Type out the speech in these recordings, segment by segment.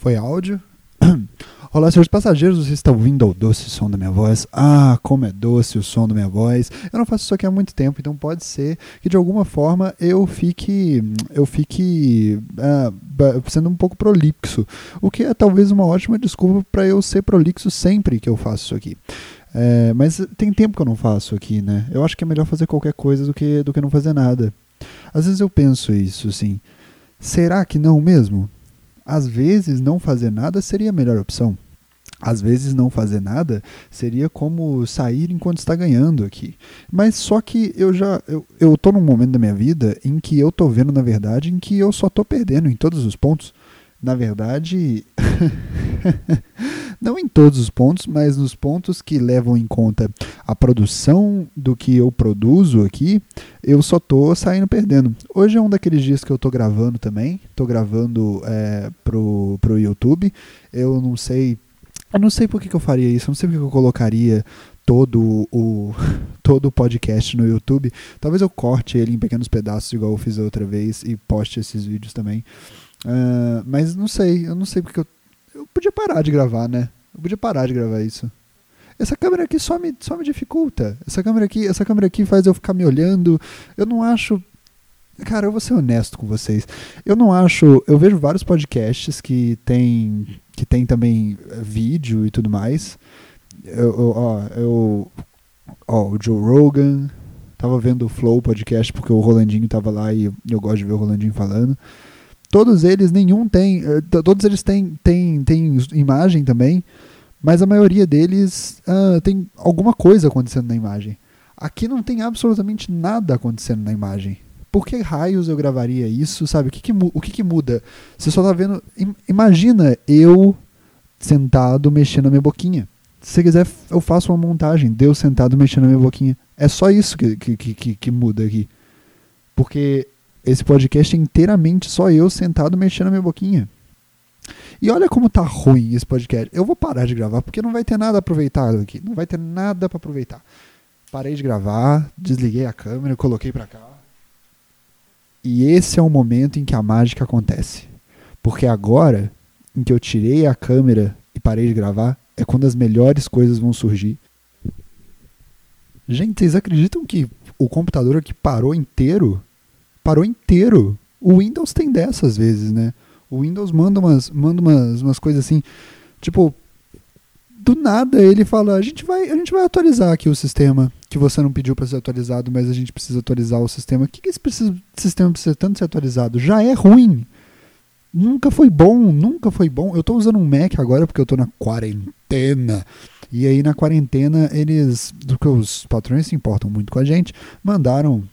Foi áudio. Olá, senhores passageiros, vocês estão ouvindo o doce som da minha voz? Ah, como é doce o som da minha voz. Eu não faço isso aqui há muito tempo, então pode ser que de alguma forma eu fique, eu fique ah, sendo um pouco prolixo, o que é talvez uma ótima desculpa para eu ser prolixo sempre que eu faço isso aqui. É, mas tem tempo que eu não faço aqui, né? Eu acho que é melhor fazer qualquer coisa do que, do que não fazer nada. Às vezes eu penso isso, assim. Será que não mesmo? Às vezes não fazer nada seria a melhor opção. Às vezes não fazer nada seria como sair enquanto está ganhando aqui. Mas só que eu já eu, eu tô num momento da minha vida em que eu tô vendo na verdade em que eu só tô perdendo em todos os pontos. Na verdade, não em todos os pontos, mas nos pontos que levam em conta a produção do que eu produzo aqui, eu só tô saindo perdendo. Hoje é um daqueles dias que eu tô gravando também, tô gravando é, pro, pro YouTube. Eu não sei. Eu não sei por que, que eu faria isso, eu não sei por que eu colocaria todo o todo o podcast no YouTube. Talvez eu corte ele em pequenos pedaços, igual eu fiz a outra vez, e poste esses vídeos também. Uh, mas não sei, eu não sei porque eu eu podia parar de gravar, né? Eu podia parar de gravar isso. Essa câmera aqui só me, só me dificulta. Essa câmera aqui, essa câmera aqui faz eu ficar me olhando. Eu não acho Cara, eu vou ser honesto com vocês. Eu não acho. Eu vejo vários podcasts que tem, que tem também eh, vídeo e tudo mais. Eu, eu, ó, eu, ó, o Joe Rogan. Tava vendo o Flow podcast porque o Rolandinho tava lá e eu gosto de ver o Rolandinho falando. Todos eles, nenhum tem. Eh, todos eles têm, têm, têm imagem também, mas a maioria deles uh, tem alguma coisa acontecendo na imagem. Aqui não tem absolutamente nada acontecendo na imagem. Por que raios eu gravaria isso, sabe? O que, que, o que, que muda? Você só tá vendo. Imagina eu sentado mexendo a minha boquinha. Se você quiser, eu faço uma montagem, Deus sentado mexendo a minha boquinha. É só isso que, que, que, que muda aqui. Porque esse podcast é inteiramente só eu sentado mexendo a minha boquinha. E olha como tá ruim esse podcast. Eu vou parar de gravar porque não vai ter nada aproveitado aqui. Não vai ter nada para aproveitar. Parei de gravar, desliguei a câmera, coloquei para cá. E esse é o momento em que a mágica acontece. Porque agora, em que eu tirei a câmera e parei de gravar, é quando as melhores coisas vão surgir. Gente, vocês acreditam que o computador aqui parou inteiro? Parou inteiro. O Windows tem dessas vezes, né? O Windows manda umas, manda umas, umas coisas assim, tipo, do nada ele fala, a gente vai, a gente vai atualizar aqui o sistema que você não pediu para ser atualizado, mas a gente precisa atualizar o sistema. O que, que esse precisa, sistema precisa tanto ser atualizado? Já é ruim. Nunca foi bom, nunca foi bom. Eu estou usando um Mac agora porque eu estou na quarentena. E aí na quarentena eles, do que os patrões se importam muito com a gente, mandaram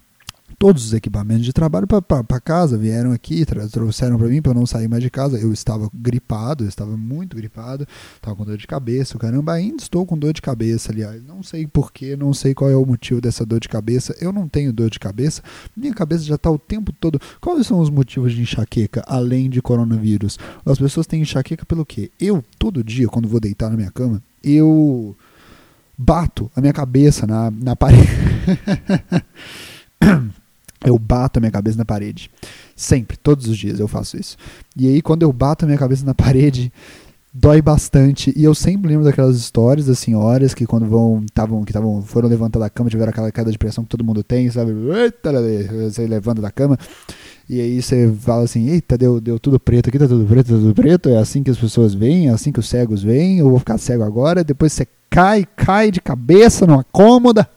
todos os equipamentos de trabalho para casa, vieram aqui, trouxeram para mim para eu não sair mais de casa. Eu estava gripado, eu estava muito gripado, estava com dor de cabeça, caramba, ainda estou com dor de cabeça, aliás. Não sei porquê, não sei qual é o motivo dessa dor de cabeça. Eu não tenho dor de cabeça, minha cabeça já está o tempo todo. Quais são os motivos de enxaqueca, além de coronavírus? As pessoas têm enxaqueca pelo quê? Eu, todo dia, quando vou deitar na minha cama, eu bato a minha cabeça na, na parede. eu bato a minha cabeça na parede. Sempre, todos os dias eu faço isso. E aí, quando eu bato a minha cabeça na parede, dói bastante. E eu sempre lembro daquelas histórias das senhoras que quando vão, tavam, que tavam, foram levantar da cama, tiveram aquela queda de pressão que todo mundo tem, sabe? Eita, você levanta da cama. E aí você fala assim, eita, deu, deu tudo preto aqui, tá tudo preto, tá tudo preto. É assim que as pessoas veem, é assim que os cegos veem. Eu vou ficar cego agora. Depois você cai, cai de cabeça numa cômoda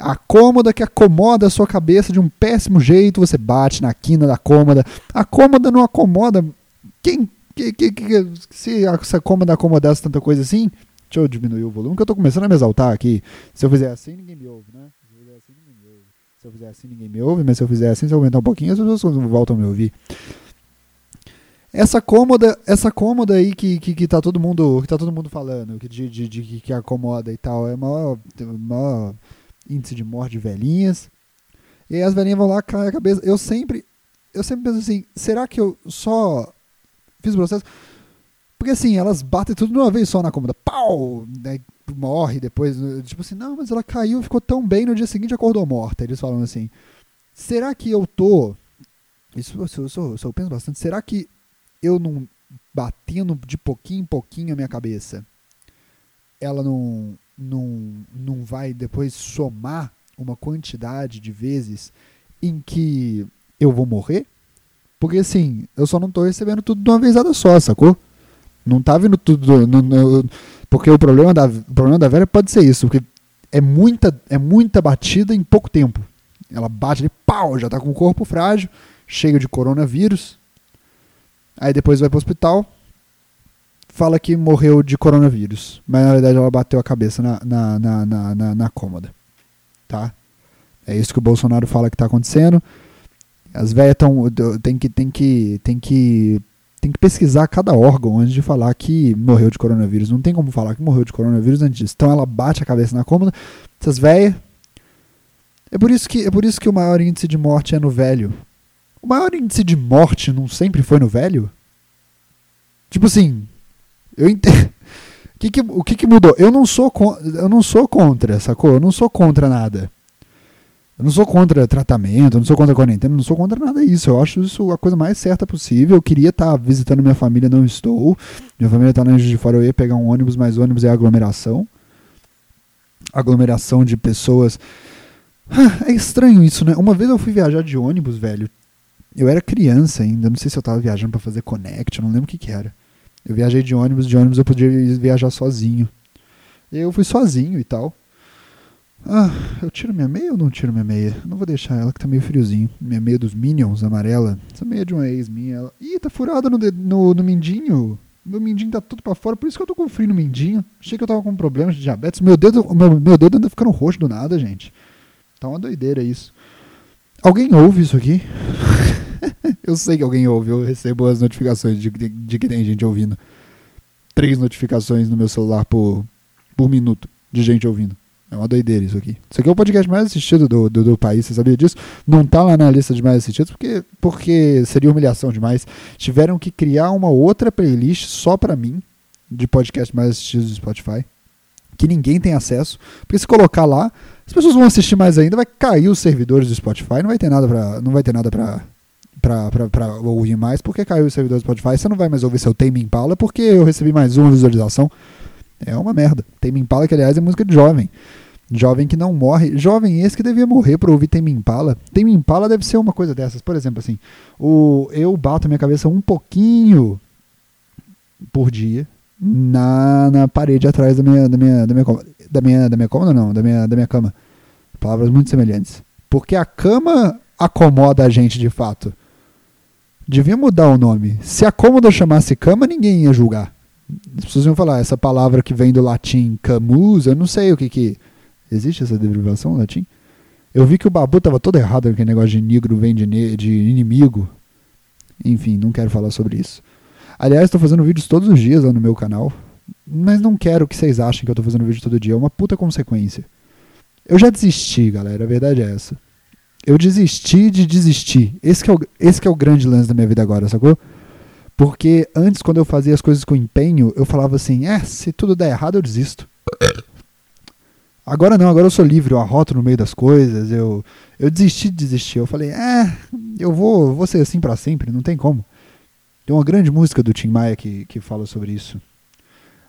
a cômoda que acomoda a sua cabeça de um péssimo jeito, você bate na quina da cômoda. A cômoda não acomoda. Quem. Que, que, que, se essa cômoda acomodasse tanta coisa assim. Deixa eu diminuir o volume, que eu tô começando a me exaltar aqui. Se eu fizer assim, ninguém me ouve, né? Se eu fizer assim, ninguém me ouve. Se eu fizer assim, ninguém me ouve, mas se eu fizer assim, se eu aumentar um pouquinho, as pessoas voltam a me ouvir. Essa cômoda, essa cômoda aí que, que, que tá todo mundo, que tá todo mundo falando, que de, de que acomoda e tal, é maior, maior índice de morte de velhinhas. E aí as velhinhas vão lá, caem a cabeça. Eu sempre, eu sempre penso assim, será que eu só fiz o processo? Porque assim, elas batem tudo de uma vez só na cômoda. Pau! Né, morre depois. Tipo assim, não, mas ela caiu, ficou tão bem, no dia seguinte acordou morta. Eles falam assim, será que eu tô... Isso, isso, isso eu penso bastante. Será que eu não batendo de pouquinho em pouquinho a minha cabeça, ela não, não, não vai depois somar uma quantidade de vezes em que eu vou morrer? Porque assim, eu só não tô recebendo tudo de uma vezada só, sacou? Não tá vindo tudo. Não, não, porque o problema, da, o problema da velha pode ser isso, porque é muita, é muita batida em pouco tempo. Ela bate ali, pau, já tá com o corpo frágil, cheio de coronavírus. Aí depois vai pro hospital, fala que morreu de coronavírus. Mas na verdade ela bateu a cabeça na, na, na, na, na, na cômoda. Tá? É isso que o Bolsonaro fala que tá acontecendo. As velhas estão. Tem que, tem, que, tem, que, tem que pesquisar cada órgão antes de falar que morreu de coronavírus. Não tem como falar que morreu de coronavírus antes disso. Então ela bate a cabeça na cômoda. Essas velhas. É por, isso que, é por isso que o maior índice de morte é no velho. O maior índice de morte não sempre foi no velho? Tipo assim. Eu entendo. O que, que, o que, que mudou? Eu não, sou, eu não sou contra, sacou? Eu não sou contra nada. Eu não sou contra tratamento, eu não sou contra quarentena, eu não sou contra nada disso. Eu acho isso a coisa mais certa possível. Eu queria estar visitando minha família, não estou. Minha família está na de fora, eu ia pegar um ônibus, mas ônibus é aglomeração. Aglomeração de pessoas. É estranho isso, né? Uma vez eu fui viajar de ônibus, velho. Eu era criança ainda, não sei se eu estava viajando para fazer connect, eu não lembro o que, que era. Eu viajei de ônibus, de ônibus eu podia viajar sozinho. Eu fui sozinho e tal. Ah, eu tiro minha meia ou não tiro minha meia? Não vou deixar ela que tá meio friozinho. Minha meia dos Minions, amarela. Essa meia de uma ex minha. Ela... Ih, tá furada no, no, no mindinho. Meu mindinho tá tudo pra fora, por isso que eu tô com frio no mindinho. Achei que eu tava com problemas de diabetes. Meu dedo, meu, meu dedo anda ficando roxo do nada, gente. Tá uma doideira isso. Alguém ouve isso aqui? eu sei que alguém ouve, eu recebo as notificações de, de, de, que tem gente ouvindo. Três notificações no meu celular por, por minuto de gente ouvindo. É uma doideira isso aqui. Isso aqui é o podcast mais assistido do, do, do, país, você sabia disso? Não tá lá na lista de mais assistidos porque, porque seria humilhação demais. Tiveram que criar uma outra playlist só para mim, de podcast mais assistidos do Spotify, que ninguém tem acesso. Porque se colocar lá, as pessoas vão assistir mais ainda, vai cair os servidores do Spotify, não vai ter nada pra. Não vai ter nada pra. Pra, pra, pra ouvir mais, porque caiu os servidores do Spotify, você não vai mais ouvir seu Tame Impala, porque eu recebi mais uma visualização. É uma merda. Tame Impala, que aliás é música de jovem. Jovem que não morre. Jovem esse que devia morrer para ouvir Tame Impala. Tame Impala deve ser uma coisa dessas. Por exemplo, assim, o, eu bato minha cabeça um pouquinho por dia na, na parede atrás da minha, da minha, da minha, da minha, da minha cômoda, não, da minha, da minha cama. Palavras muito semelhantes. Porque a cama acomoda a gente de fato. Devia mudar o nome. Se a cômoda chamasse cama, ninguém ia julgar. As pessoas iam falar, essa palavra que vem do latim camus, eu não sei o que que Existe essa derivação latim? Eu vi que o Babu estava todo errado aquele negócio de negro vem de, de inimigo. Enfim, não quero falar sobre isso. Aliás, estou fazendo vídeos todos os dias lá no meu canal. Mas não quero que vocês achem que eu estou fazendo vídeo todo dia. É uma puta consequência. Eu já desisti, galera. A verdade é essa. Eu desisti de desistir. Esse é o, esse é o grande lance da minha vida agora, sacou? Porque antes, quando eu fazia as coisas com empenho, eu falava assim: é, se tudo der errado, eu desisto. Agora não, agora eu sou livre, eu arroto no meio das coisas, eu, eu desisti de desistir. Eu falei, é, eu vou, vou ser assim para sempre, não tem como. Tem uma grande música do Tim Maia que, que fala sobre isso.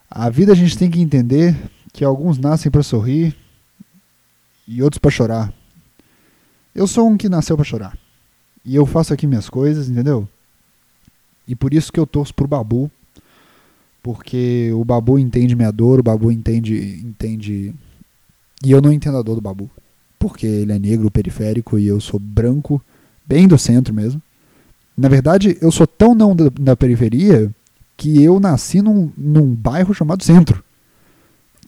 A vida a gente tem que entender que alguns nascem para sorrir e outros para chorar. Eu sou um que nasceu para chorar. E eu faço aqui minhas coisas, entendeu? E por isso que eu torço pro Babu. Porque o Babu entende minha dor, o Babu entende, entende e eu não entendo a dor do Babu. Porque ele é negro, periférico, e eu sou branco, bem do centro mesmo. Na verdade, eu sou tão não da, da periferia que eu nasci num, num bairro chamado centro.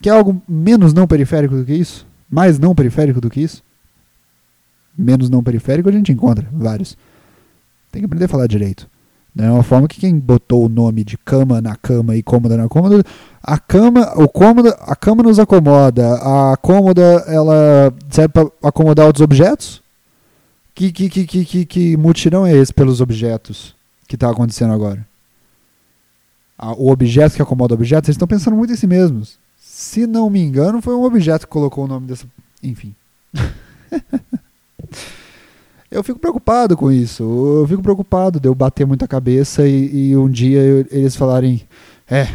Que é algo menos não periférico do que isso? Mais não periférico do que isso? Menos não periférico a gente encontra vários. Tem que aprender a falar direito. Da mesma forma que quem botou o nome de cama na cama e cômoda na cômoda, a cama, o cômoda, a cama nos acomoda, a cômoda ela serve para acomodar outros objetos? Que, que, que, que, que, que mutirão é esse pelos objetos que está acontecendo agora? o objeto que acomoda objetos, eles estão pensando muito em si mesmos. Se não me engano, foi um objeto que colocou o nome dessa. Enfim. Eu fico preocupado com isso. Eu fico preocupado de eu bater muita cabeça e, e um dia eu, eles falarem: é,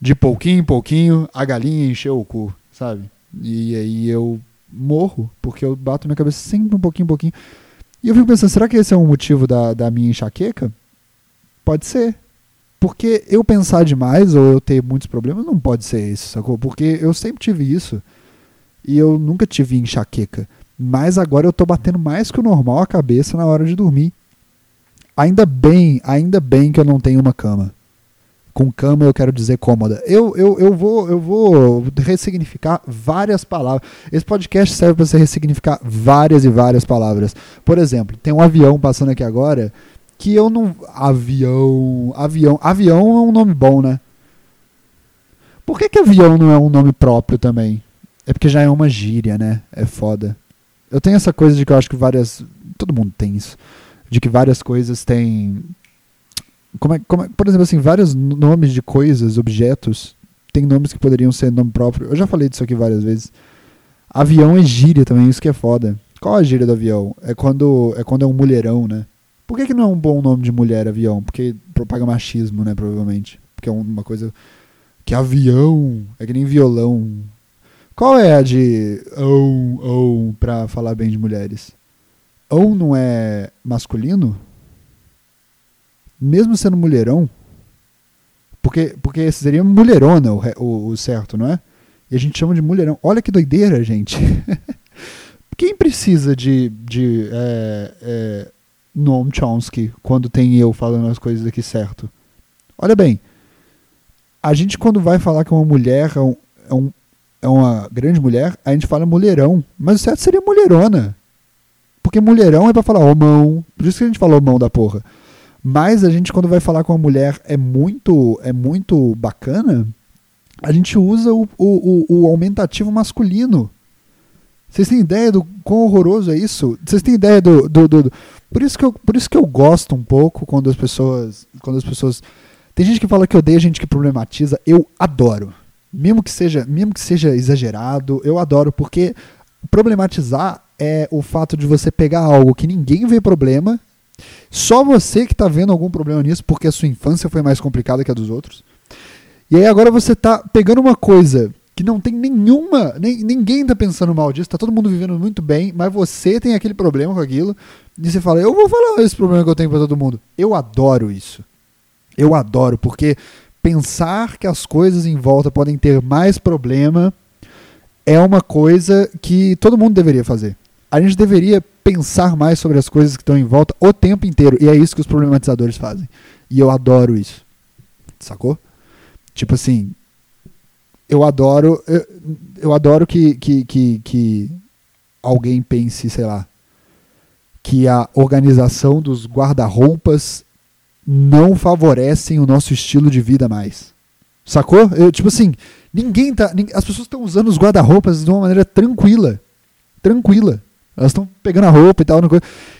de pouquinho em pouquinho a galinha encheu o cu, sabe? E aí eu morro, porque eu bato minha cabeça sempre um pouquinho em pouquinho. E eu fico pensando: será que esse é um motivo da, da minha enxaqueca? Pode ser. Porque eu pensar demais ou eu ter muitos problemas não pode ser isso, sacou? Porque eu sempre tive isso e eu nunca tive enxaqueca. Mas agora eu tô batendo mais que o normal a cabeça na hora de dormir. Ainda bem, ainda bem que eu não tenho uma cama. Com cama eu quero dizer cômoda. Eu, eu, eu, vou, eu vou ressignificar várias palavras. Esse podcast serve para você ressignificar várias e várias palavras. Por exemplo, tem um avião passando aqui agora que eu não. Avião. Avião. Avião é um nome bom, né? Por que, que avião não é um nome próprio também? É porque já é uma gíria, né? É foda. Eu tenho essa coisa de que eu acho que várias. Todo mundo tem isso. De que várias coisas têm. Como é, como é, por exemplo, assim, vários nomes de coisas, objetos, tem nomes que poderiam ser nome próprio. Eu já falei disso aqui várias vezes. Avião é gíria também, isso que é foda. Qual a gíria do avião? É quando é quando é um mulherão, né? Por que, que não é um bom nome de mulher avião? Porque propaga machismo, né, provavelmente. Porque é uma coisa que avião é que nem violão. Qual é a de ou ou para falar bem de mulheres? Ou não é masculino? Mesmo sendo mulherão? Porque porque seria mulherona o, o, o certo, não é? E a gente chama de mulherão. Olha que doideira, gente. Quem precisa de, de é, é, Noam Chomsky quando tem eu falando as coisas aqui certo. Olha bem, a gente quando vai falar que uma mulher é, um, é, um, é uma grande mulher, a gente fala mulherão, mas o certo seria mulherona. Porque mulherão é para falar homão, por isso que a gente fala homão da porra. Mas a gente quando vai falar com uma mulher é muito é muito bacana, a gente usa o, o, o, o aumentativo masculino. Vocês têm ideia do quão horroroso é isso? Vocês têm ideia do, do, do, do, Por, isso que eu, por isso que eu gosto um pouco quando as pessoas. Quando as pessoas. Tem gente que fala que odeia gente que problematiza. Eu adoro. Mesmo que seja, mesmo que seja exagerado, eu adoro, porque problematizar é o fato de você pegar algo que ninguém vê problema, só você que está vendo algum problema nisso, porque a sua infância foi mais complicada que a dos outros. E aí agora você está pegando uma coisa que não tem nenhuma. Nem, ninguém tá pensando mal disso, tá todo mundo vivendo muito bem, mas você tem aquele problema com aquilo. E você fala, eu vou falar esse problema que eu tenho para todo mundo. Eu adoro isso. Eu adoro, porque pensar que as coisas em volta podem ter mais problema é uma coisa que todo mundo deveria fazer. A gente deveria pensar mais sobre as coisas que estão em volta o tempo inteiro. E é isso que os problematizadores fazem. E eu adoro isso. Sacou? Tipo assim, eu adoro eu, eu adoro que, que, que, que alguém pense, sei lá, que a organização dos guarda-roupas não favorecem o nosso estilo de vida mais. Sacou? Eu, tipo assim, ninguém tá. As pessoas estão usando os guarda-roupas de uma maneira tranquila. Tranquila. Elas estão pegando a roupa e tal.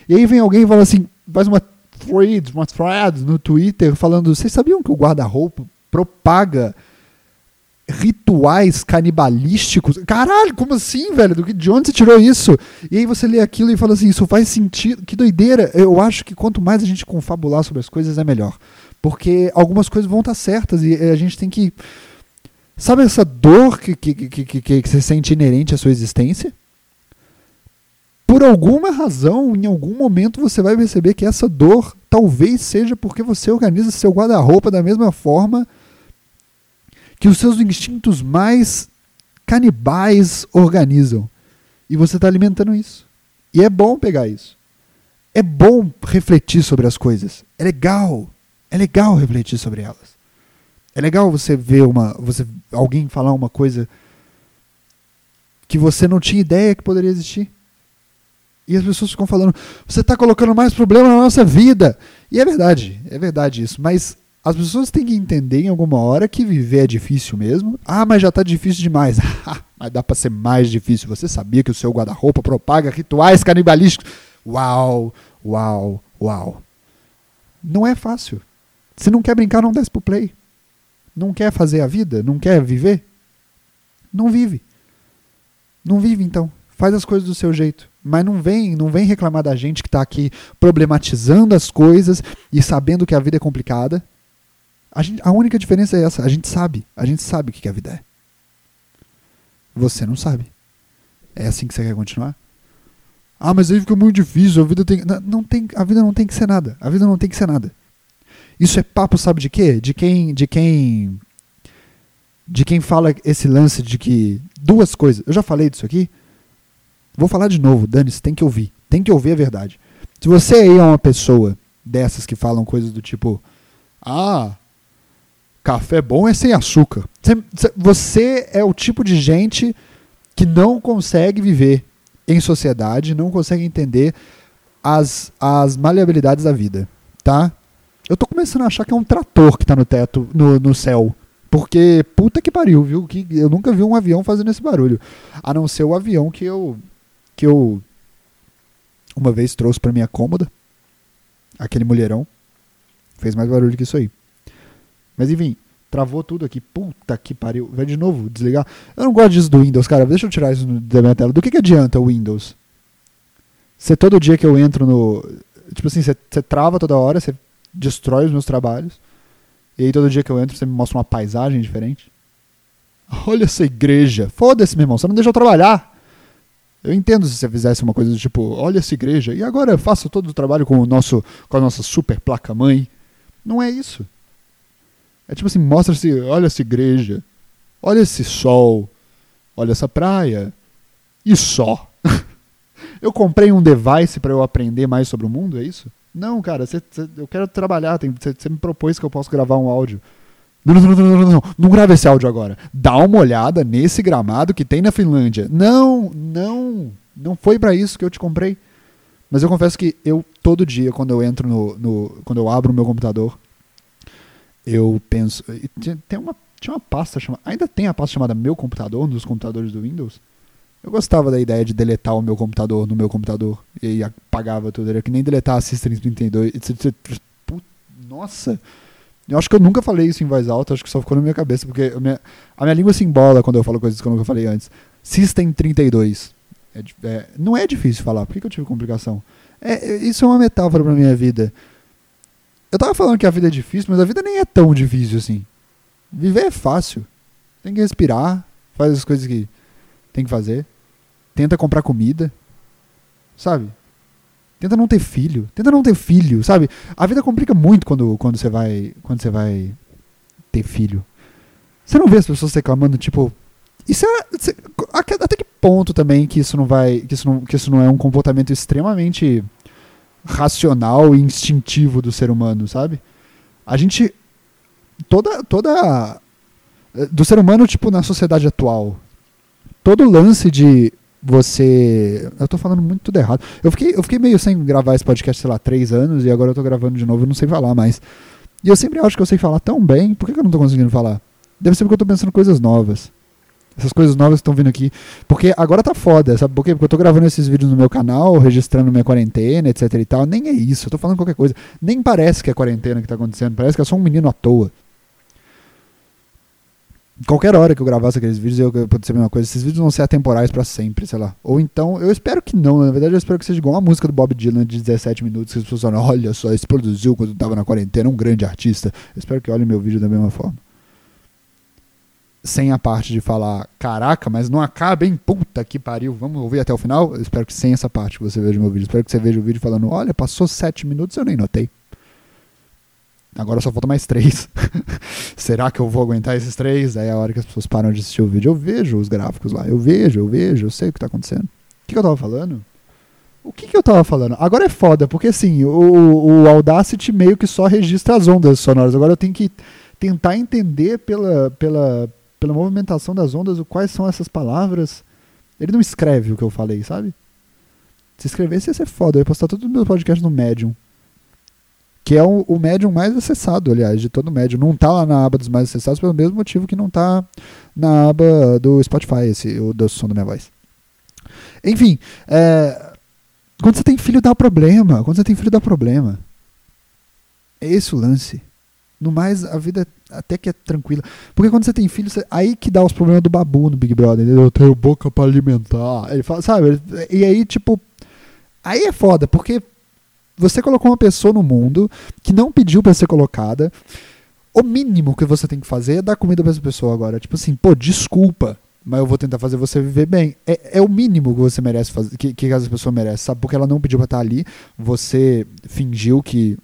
E aí vem alguém e fala assim, faz uma thread, uma thread no Twitter falando, vocês sabiam que o guarda-roupa propaga rituais canibalísticos. Caralho, como assim, velho? De onde você tirou isso? E aí você lê aquilo e fala assim: isso faz sentido. Que doideira. Eu acho que quanto mais a gente confabular sobre as coisas, é melhor. Porque algumas coisas vão estar certas e a gente tem que. Sabe essa dor que, que, que, que, que você sente inerente à sua existência? Por alguma razão, em algum momento, você vai perceber que essa dor talvez seja porque você organiza seu guarda-roupa da mesma forma que os seus instintos mais canibais organizam. E você está alimentando isso. E é bom pegar isso. É bom refletir sobre as coisas. É legal. É legal refletir sobre elas. É legal você ver uma, você alguém falar uma coisa que você não tinha ideia que poderia existir. E as pessoas ficam falando: você está colocando mais problema na nossa vida. E é verdade, é verdade isso. Mas as pessoas têm que entender em alguma hora que viver é difícil mesmo. Ah, mas já está difícil demais. mas dá para ser mais difícil. Você sabia que o seu guarda-roupa propaga rituais canibalísticos? Uau, uau, uau. Não é fácil. Se não quer brincar, não desce pro play. Não quer fazer a vida? Não quer viver? Não vive. Não vive então. Faz as coisas do seu jeito. Mas não vem, não vem reclamar da gente que está aqui problematizando as coisas e sabendo que a vida é complicada. A, gente, a única diferença é essa, a gente sabe, a gente sabe o que a vida é. Você não sabe. É assim que você quer continuar? Ah, mas aí fica muito difícil, a vida tem, não, não tem, a vida não tem que ser nada. A vida não tem que ser nada. Isso é papo, sabe de quê? De quem, de quem de quem fala esse lance de que duas coisas. Eu já falei disso aqui. Vou falar de novo, Dani, você tem que ouvir. Tem que ouvir a verdade. Se você aí é uma pessoa dessas que falam coisas do tipo: "Ah, café bom é sem açúcar". Você é o tipo de gente que não consegue viver em sociedade, não consegue entender as, as maleabilidades da vida, tá? Eu tô começando a achar que é um trator que tá no teto, no, no céu. Porque, puta que pariu, viu? Que eu nunca vi um avião fazendo esse barulho. A não ser o avião que eu. que eu. uma vez trouxe pra minha cômoda. Aquele mulherão. Fez mais barulho que isso aí. Mas enfim, travou tudo aqui. Puta que pariu. Vai de novo, desligar. Eu não gosto disso do Windows, cara. Deixa eu tirar isso da minha tela. Do que, que adianta o Windows? Você todo dia que eu entro no. Tipo assim, você trava toda hora, você destrói os meus trabalhos. E aí todo dia que eu entro você me mostra uma paisagem diferente. Olha essa igreja. Foda-se, meu irmão, você não deixou eu trabalhar. Eu entendo se você fizesse uma coisa do tipo, olha essa igreja, e agora eu faço todo o trabalho com o nosso com a nossa super placa mãe. Não é isso. É tipo assim, mostra-se, olha essa igreja, olha esse sol, olha essa praia. E só. eu comprei um device para eu aprender mais sobre o mundo, é isso? Não, cara, cê, cê, eu quero trabalhar. Você me propôs que eu posso gravar um áudio. Não, não, não, não, não, não, não grava esse áudio agora. Dá uma olhada nesse gramado que tem na Finlândia. Não, não, não foi para isso que eu te comprei. Mas eu confesso que eu, todo dia, quando eu entro no. no quando eu abro o meu computador, eu penso. Tem uma, tinha uma pasta chamada. Ainda tem a pasta chamada Meu Computador, nos computadores do Windows. Eu gostava da ideia de deletar o meu computador no meu computador. E apagava tudo. Era que nem deletar a System 32. Nossa! Eu acho que eu nunca falei isso em voz alta, acho que só ficou na minha cabeça, porque a minha, a minha língua se embola quando eu falo coisas que eu nunca falei antes. System 32. É, é, não é difícil falar, por que, que eu tive complicação? É, é, isso é uma metáfora pra minha vida. Eu tava falando que a vida é difícil, mas a vida nem é tão difícil assim. Viver é fácil. Tem que respirar, faz as coisas que tem que fazer. Tenta comprar comida. Sabe? Tenta não ter filho. Tenta não ter filho, sabe? A vida complica muito quando, quando você vai quando você vai ter filho. Você não vê as pessoas reclamando tipo, isso é até que ponto também que isso não vai que isso não, que isso não é um comportamento extremamente racional e instintivo do ser humano, sabe? A gente toda toda do ser humano tipo na sociedade atual, todo lance de você. Eu tô falando muito tudo errado. Eu fiquei, eu fiquei meio sem gravar esse podcast, sei lá, três anos, e agora eu tô gravando de novo e não sei falar mais. E eu sempre acho que eu sei falar tão bem, por que, que eu não tô conseguindo falar? Deve ser porque eu tô pensando coisas novas. Essas coisas novas estão vindo aqui. Porque agora tá foda, sabe por quê? Porque eu tô gravando esses vídeos no meu canal, registrando minha quarentena, etc e tal. Nem é isso, eu tô falando qualquer coisa. Nem parece que é quarentena que tá acontecendo, parece que é só um menino à toa qualquer hora que eu gravasse aqueles vídeos, eu, eu ser a mesma coisa. Esses vídeos vão ser atemporais para sempre, sei lá. Ou então, eu espero que não, na verdade eu espero que seja igual a música do Bob Dylan de 17 minutos, que as pessoas falam, olha só, esse produziu quando tava na quarentena, um grande artista. Eu espero que olhem meu vídeo da mesma forma. Sem a parte de falar, caraca, mas não acaba, hein? Puta que pariu, vamos ouvir até o final? Eu espero que sem essa parte você veja meu vídeo. espero que você veja o vídeo falando, olha, passou 7 minutos, eu nem notei. Agora só falta mais três. Será que eu vou aguentar esses três? Aí é a hora que as pessoas param de assistir o vídeo, eu vejo os gráficos lá. Eu vejo, eu vejo, eu sei o que está acontecendo. O que, que, eu tava falando? O que, que eu tava falando? Agora é foda, porque assim, o, o Audacity meio que só registra as ondas sonoras. Agora eu tenho que tentar entender pela, pela, pela movimentação das ondas quais são essas palavras. Ele não escreve o que eu falei, sabe? Se escrevesse ia ser foda. Eu ia postar todos os meus podcasts no Medium que é o, o Medium mais acessado, aliás, de todo o Medium. Não está lá na aba dos mais acessados pelo mesmo motivo que não está na aba do Spotify, esse, o do som da minha voz. Enfim, é, quando você tem filho dá problema, quando você tem filho dá problema. É esse o lance. No mais, a vida até que é tranquila. Porque quando você tem filho, você, aí que dá os problemas do babu no Big Brother, entendeu? Eu tenho boca para alimentar. Ele fala, sabe? E aí, tipo, Aí é foda, porque você colocou uma pessoa no mundo que não pediu para ser colocada. O mínimo que você tem que fazer é dar comida para essa pessoa agora. Tipo assim, pô, desculpa, mas eu vou tentar fazer você viver bem. É, é o mínimo que você merece fazer, que, que essa pessoa merece, sabe? Porque ela não pediu pra estar ali, você fingiu que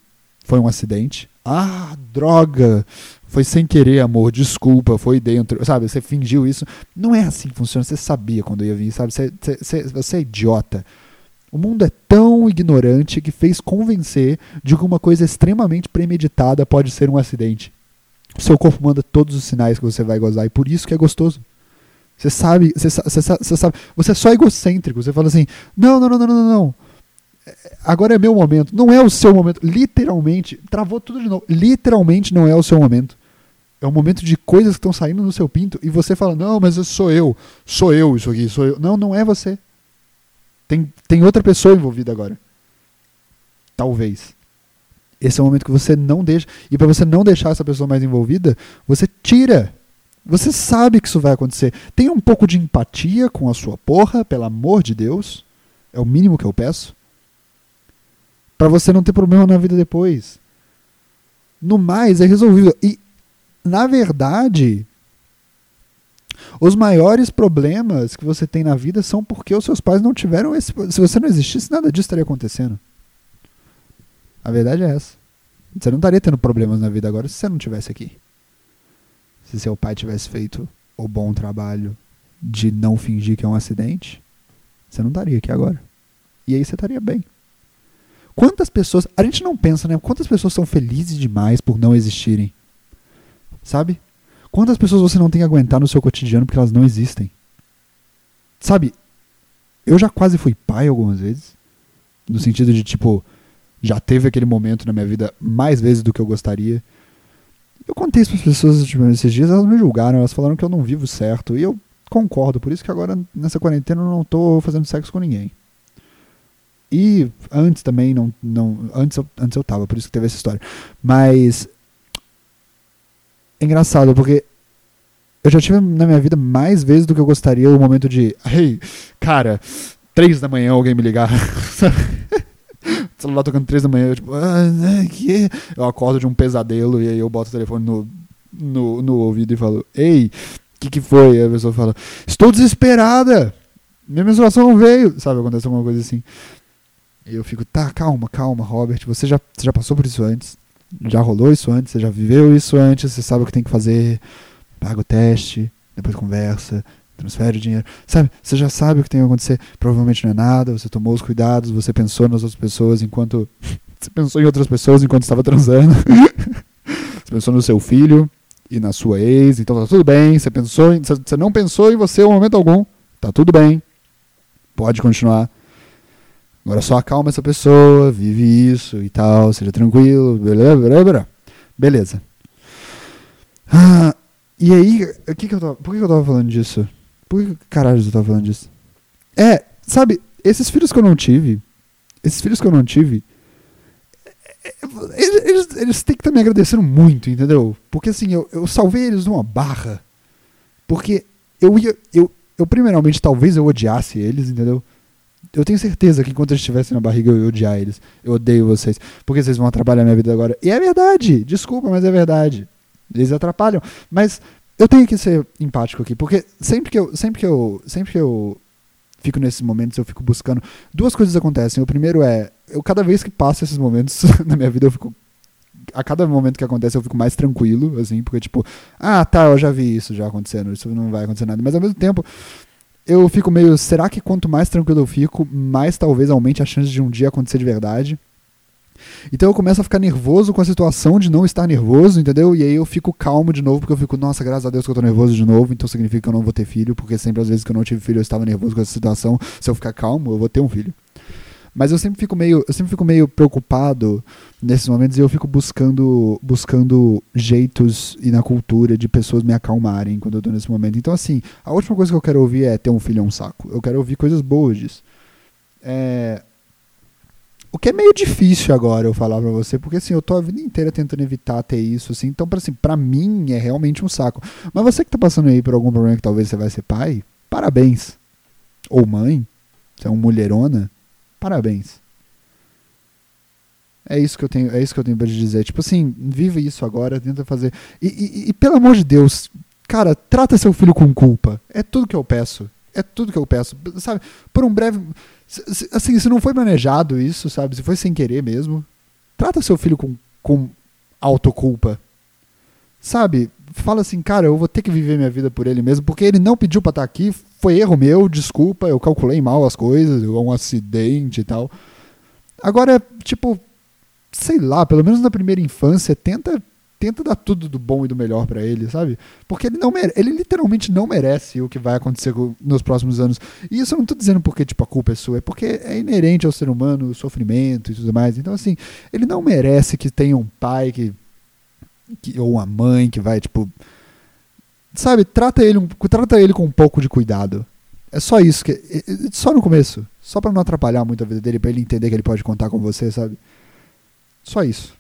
foi um acidente. Ah, droga! Foi sem querer, amor, desculpa, foi dentro. Sabe, você fingiu isso. Não é assim que funciona, você sabia quando ia vir, sabe? Você, você, você é idiota. O mundo é tão ignorante que fez convencer de que uma coisa extremamente premeditada pode ser um acidente. O seu corpo manda todos os sinais que você vai gozar e por isso que é gostoso. Você sabe, você, sabe, você é só egocêntrico. Você fala assim: não, não, não, não, não, não. Agora é meu momento. Não é o seu momento. Literalmente, travou tudo de novo. Literalmente não é o seu momento. É um momento de coisas que estão saindo no seu pinto e você fala: não, mas sou eu. Sou eu isso aqui, sou eu. Não, não é você. Tem, tem outra pessoa envolvida agora. Talvez. Esse é o momento que você não deixa. E para você não deixar essa pessoa mais envolvida, você tira você sabe que isso vai acontecer. Tenha um pouco de empatia com a sua porra, pelo amor de Deus. É o mínimo que eu peço. Para você não ter problema na vida depois. No mais, é resolvível. E, na verdade, os maiores problemas que você tem na vida são porque os seus pais não tiveram esse. Se você não existisse, nada disso estaria acontecendo. A verdade é essa. Você não estaria tendo problemas na vida agora se você não tivesse aqui se seu pai tivesse feito o bom trabalho de não fingir que é um acidente, você não estaria aqui agora. E aí você estaria bem. Quantas pessoas. A gente não pensa, né? Quantas pessoas são felizes demais por não existirem? Sabe? Quantas pessoas você não tem que aguentar no seu cotidiano porque elas não existem? Sabe? Eu já quase fui pai algumas vezes. No sentido de, tipo, já teve aquele momento na minha vida mais vezes do que eu gostaria. Eu contei isso para as pessoas tipo, esses dias, elas me julgaram, elas falaram que eu não vivo certo. E eu concordo, por isso que agora nessa quarentena eu não estou fazendo sexo com ninguém. E antes também não. não antes, eu, antes eu tava, por isso que teve essa história. Mas. É engraçado, porque eu já tive na minha vida mais vezes do que eu gostaria o momento de. Hey, cara, três da manhã alguém me ligar. celular tocando três da manhã, eu tipo, ah, né, que? Eu acordo de um pesadelo e aí eu boto o telefone no, no, no ouvido e falo, ei, o que, que foi? E a pessoa fala, estou desesperada, minha menstruação não veio, sabe, acontece alguma coisa assim. E eu fico, tá, calma, calma, Robert, você já, você já passou por isso antes, já rolou isso antes, você já viveu isso antes, você sabe o que tem que fazer, paga o teste, depois conversa, transfere o dinheiro. Sabe, você já sabe o que tem que acontecer. Provavelmente não é nada, você tomou os cuidados, você pensou nas outras pessoas enquanto. você pensou em outras pessoas enquanto estava transando. você pensou no seu filho e na sua ex, então tá tudo bem. Você pensou em, você não pensou em você em momento algum. Tá tudo bem. Pode continuar. Agora só acalma essa pessoa, vive isso e tal, seja tranquilo, beleza, beleza. Ah, e aí, que que eu tava, por que, que eu tava falando disso? Por que caralho eu tava falando disso? É, sabe, esses filhos que eu não tive, esses filhos que eu não tive, eles, eles, eles têm que estar me agradecendo muito, entendeu? Porque assim, eu, eu salvei eles numa barra. Porque eu ia. Eu, eu, primeiramente, talvez eu odiasse eles, entendeu? Eu tenho certeza que enquanto eles estivessem na barriga eu ia odiar eles. Eu odeio vocês. Porque vocês vão atrapalhar minha vida agora. E é verdade. Desculpa, mas é verdade. Eles atrapalham. Mas eu tenho que ser empático aqui, porque sempre que eu, sempre que eu, sempre que eu fico nesses momentos, eu fico buscando. Duas coisas acontecem. O primeiro é, eu cada vez que passo esses momentos na minha vida, eu fico a cada momento que acontece eu fico mais tranquilo, assim, porque tipo, ah, tá, eu já vi isso já acontecendo, isso não vai acontecer nada. Mas ao mesmo tempo, eu fico meio, será que quanto mais tranquilo eu fico, mais talvez aumente a chance de um dia acontecer de verdade? Então eu começo a ficar nervoso com a situação de não estar nervoso, entendeu? E aí eu fico calmo de novo, porque eu fico, nossa, graças a Deus que eu tô nervoso de novo, então significa que eu não vou ter filho, porque sempre às vezes que eu não tive filho eu estava nervoso com essa situação. Se eu ficar calmo, eu vou ter um filho. Mas eu sempre fico meio, eu sempre fico meio preocupado nesses momentos e eu fico buscando, buscando jeitos e na cultura de pessoas me acalmarem quando eu tô nesse momento. Então assim, a última coisa que eu quero ouvir é ter um filho é um saco. Eu quero ouvir coisas boas disso. É, o que é meio difícil agora eu falar pra você, porque assim, eu tô a vida inteira tentando evitar ter isso, assim. Então, pra, assim, pra mim é realmente um saco. Mas você que tá passando aí por algum problema que talvez você vai ser pai, parabéns. Ou mãe, você é um mulherona, Parabéns. É isso que eu tenho, é isso que eu tenho para te dizer. Tipo assim, vive isso agora, tenta fazer. E, e, e, pelo amor de Deus, cara, trata seu filho com culpa. É tudo que eu peço. É tudo que eu peço. Sabe? Por um breve. Assim, se não foi planejado isso, sabe? Se foi sem querer mesmo, trata seu filho com, com autoculpa. Sabe? Fala assim, cara, eu vou ter que viver minha vida por ele mesmo, porque ele não pediu pra estar aqui, foi erro meu, desculpa, eu calculei mal as coisas, um acidente e tal. Agora, tipo, sei lá, pelo menos na primeira infância, tenta tenta dar tudo do bom e do melhor para ele, sabe? Porque ele não ele literalmente não merece o que vai acontecer nos próximos anos. E isso eu não tô dizendo porque tipo a culpa é sua, é porque é inerente ao ser humano o sofrimento e tudo mais. Então assim, ele não merece que tenha um pai que, que ou uma mãe que vai tipo sabe, trata ele trata ele com um pouco de cuidado. É só isso que só no começo, só para não atrapalhar muito a vida dele, para ele entender que ele pode contar com você, sabe? Só isso.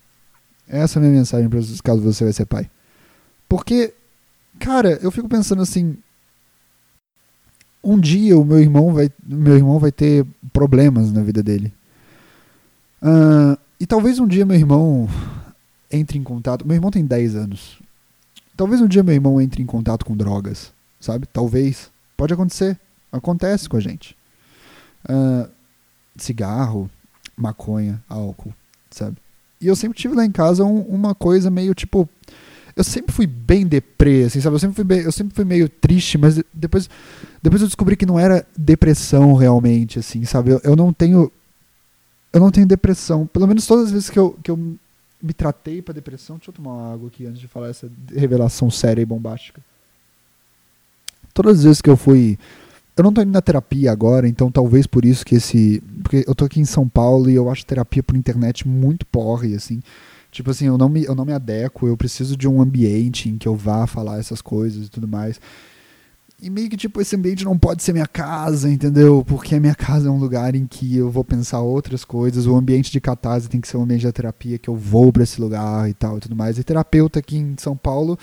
Essa é a minha mensagem para os caso você vai ser pai. Porque, cara, eu fico pensando assim, um dia o meu irmão vai, meu irmão vai ter problemas na vida dele. Uh, e talvez um dia meu irmão entre em contato. Meu irmão tem 10 anos. Talvez um dia meu irmão entre em contato com drogas, sabe? Talvez. Pode acontecer. Acontece com a gente. Uh, cigarro, maconha, álcool, sabe? E eu sempre tive lá em casa um, uma coisa meio tipo. Eu sempre fui bem deprê, assim, sabe? Eu sempre fui, bem, eu sempre fui meio triste, mas depois, depois eu descobri que não era depressão realmente, assim, sabe? Eu, eu não tenho. Eu não tenho depressão. Pelo menos todas as vezes que eu, que eu me tratei para depressão. Deixa eu tomar uma água aqui antes de falar essa revelação séria e bombástica. Todas as vezes que eu fui eu não tô indo na terapia agora, então talvez por isso que esse. Porque eu tô aqui em São Paulo e eu acho terapia por internet muito porre, assim. Tipo assim, eu não, me, eu não me adequo, eu preciso de um ambiente em que eu vá falar essas coisas e tudo mais. E meio que, tipo, esse ambiente não pode ser minha casa, entendeu? Porque a minha casa é um lugar em que eu vou pensar outras coisas. O ambiente de catarse tem que ser um ambiente da terapia que eu vou para esse lugar e tal e tudo mais. E terapeuta aqui em São Paulo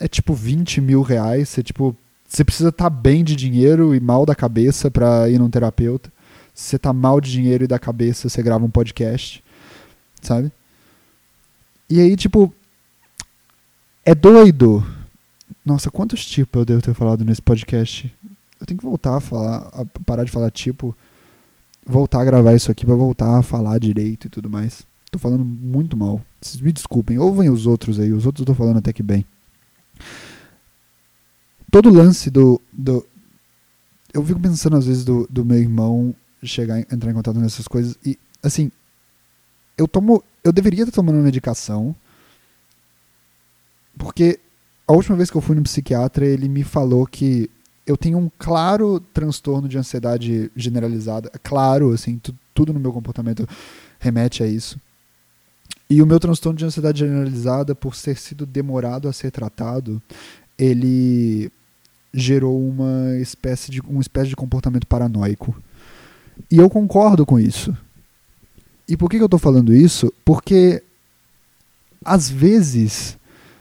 é tipo 20 mil reais. Você, tipo, você precisa estar tá bem de dinheiro e mal da cabeça para ir num terapeuta. Se você tá mal de dinheiro e da cabeça, você grava um podcast, sabe? E aí, tipo, é doido. Nossa, quantos tipos eu devo ter falado nesse podcast? Eu tenho que voltar a falar, a parar de falar tipo, voltar a gravar isso aqui pra voltar a falar direito e tudo mais. Tô falando muito mal. Vocês me desculpem. Ouvem os outros aí. Os outros eu tô falando até que bem todo lance do, do. Eu fico pensando às vezes do, do meu irmão chegar, entrar em contato nessas coisas e, assim, eu tomo. Eu deveria estar tomando medicação, porque a última vez que eu fui no psiquiatra, ele me falou que eu tenho um claro transtorno de ansiedade generalizada. Claro, assim, tu, tudo no meu comportamento remete a isso. E o meu transtorno de ansiedade generalizada, por ter sido demorado a ser tratado, ele gerou uma espécie de, uma espécie de comportamento paranoico. E eu concordo com isso. E por que, que eu estou falando isso? Porque às vezes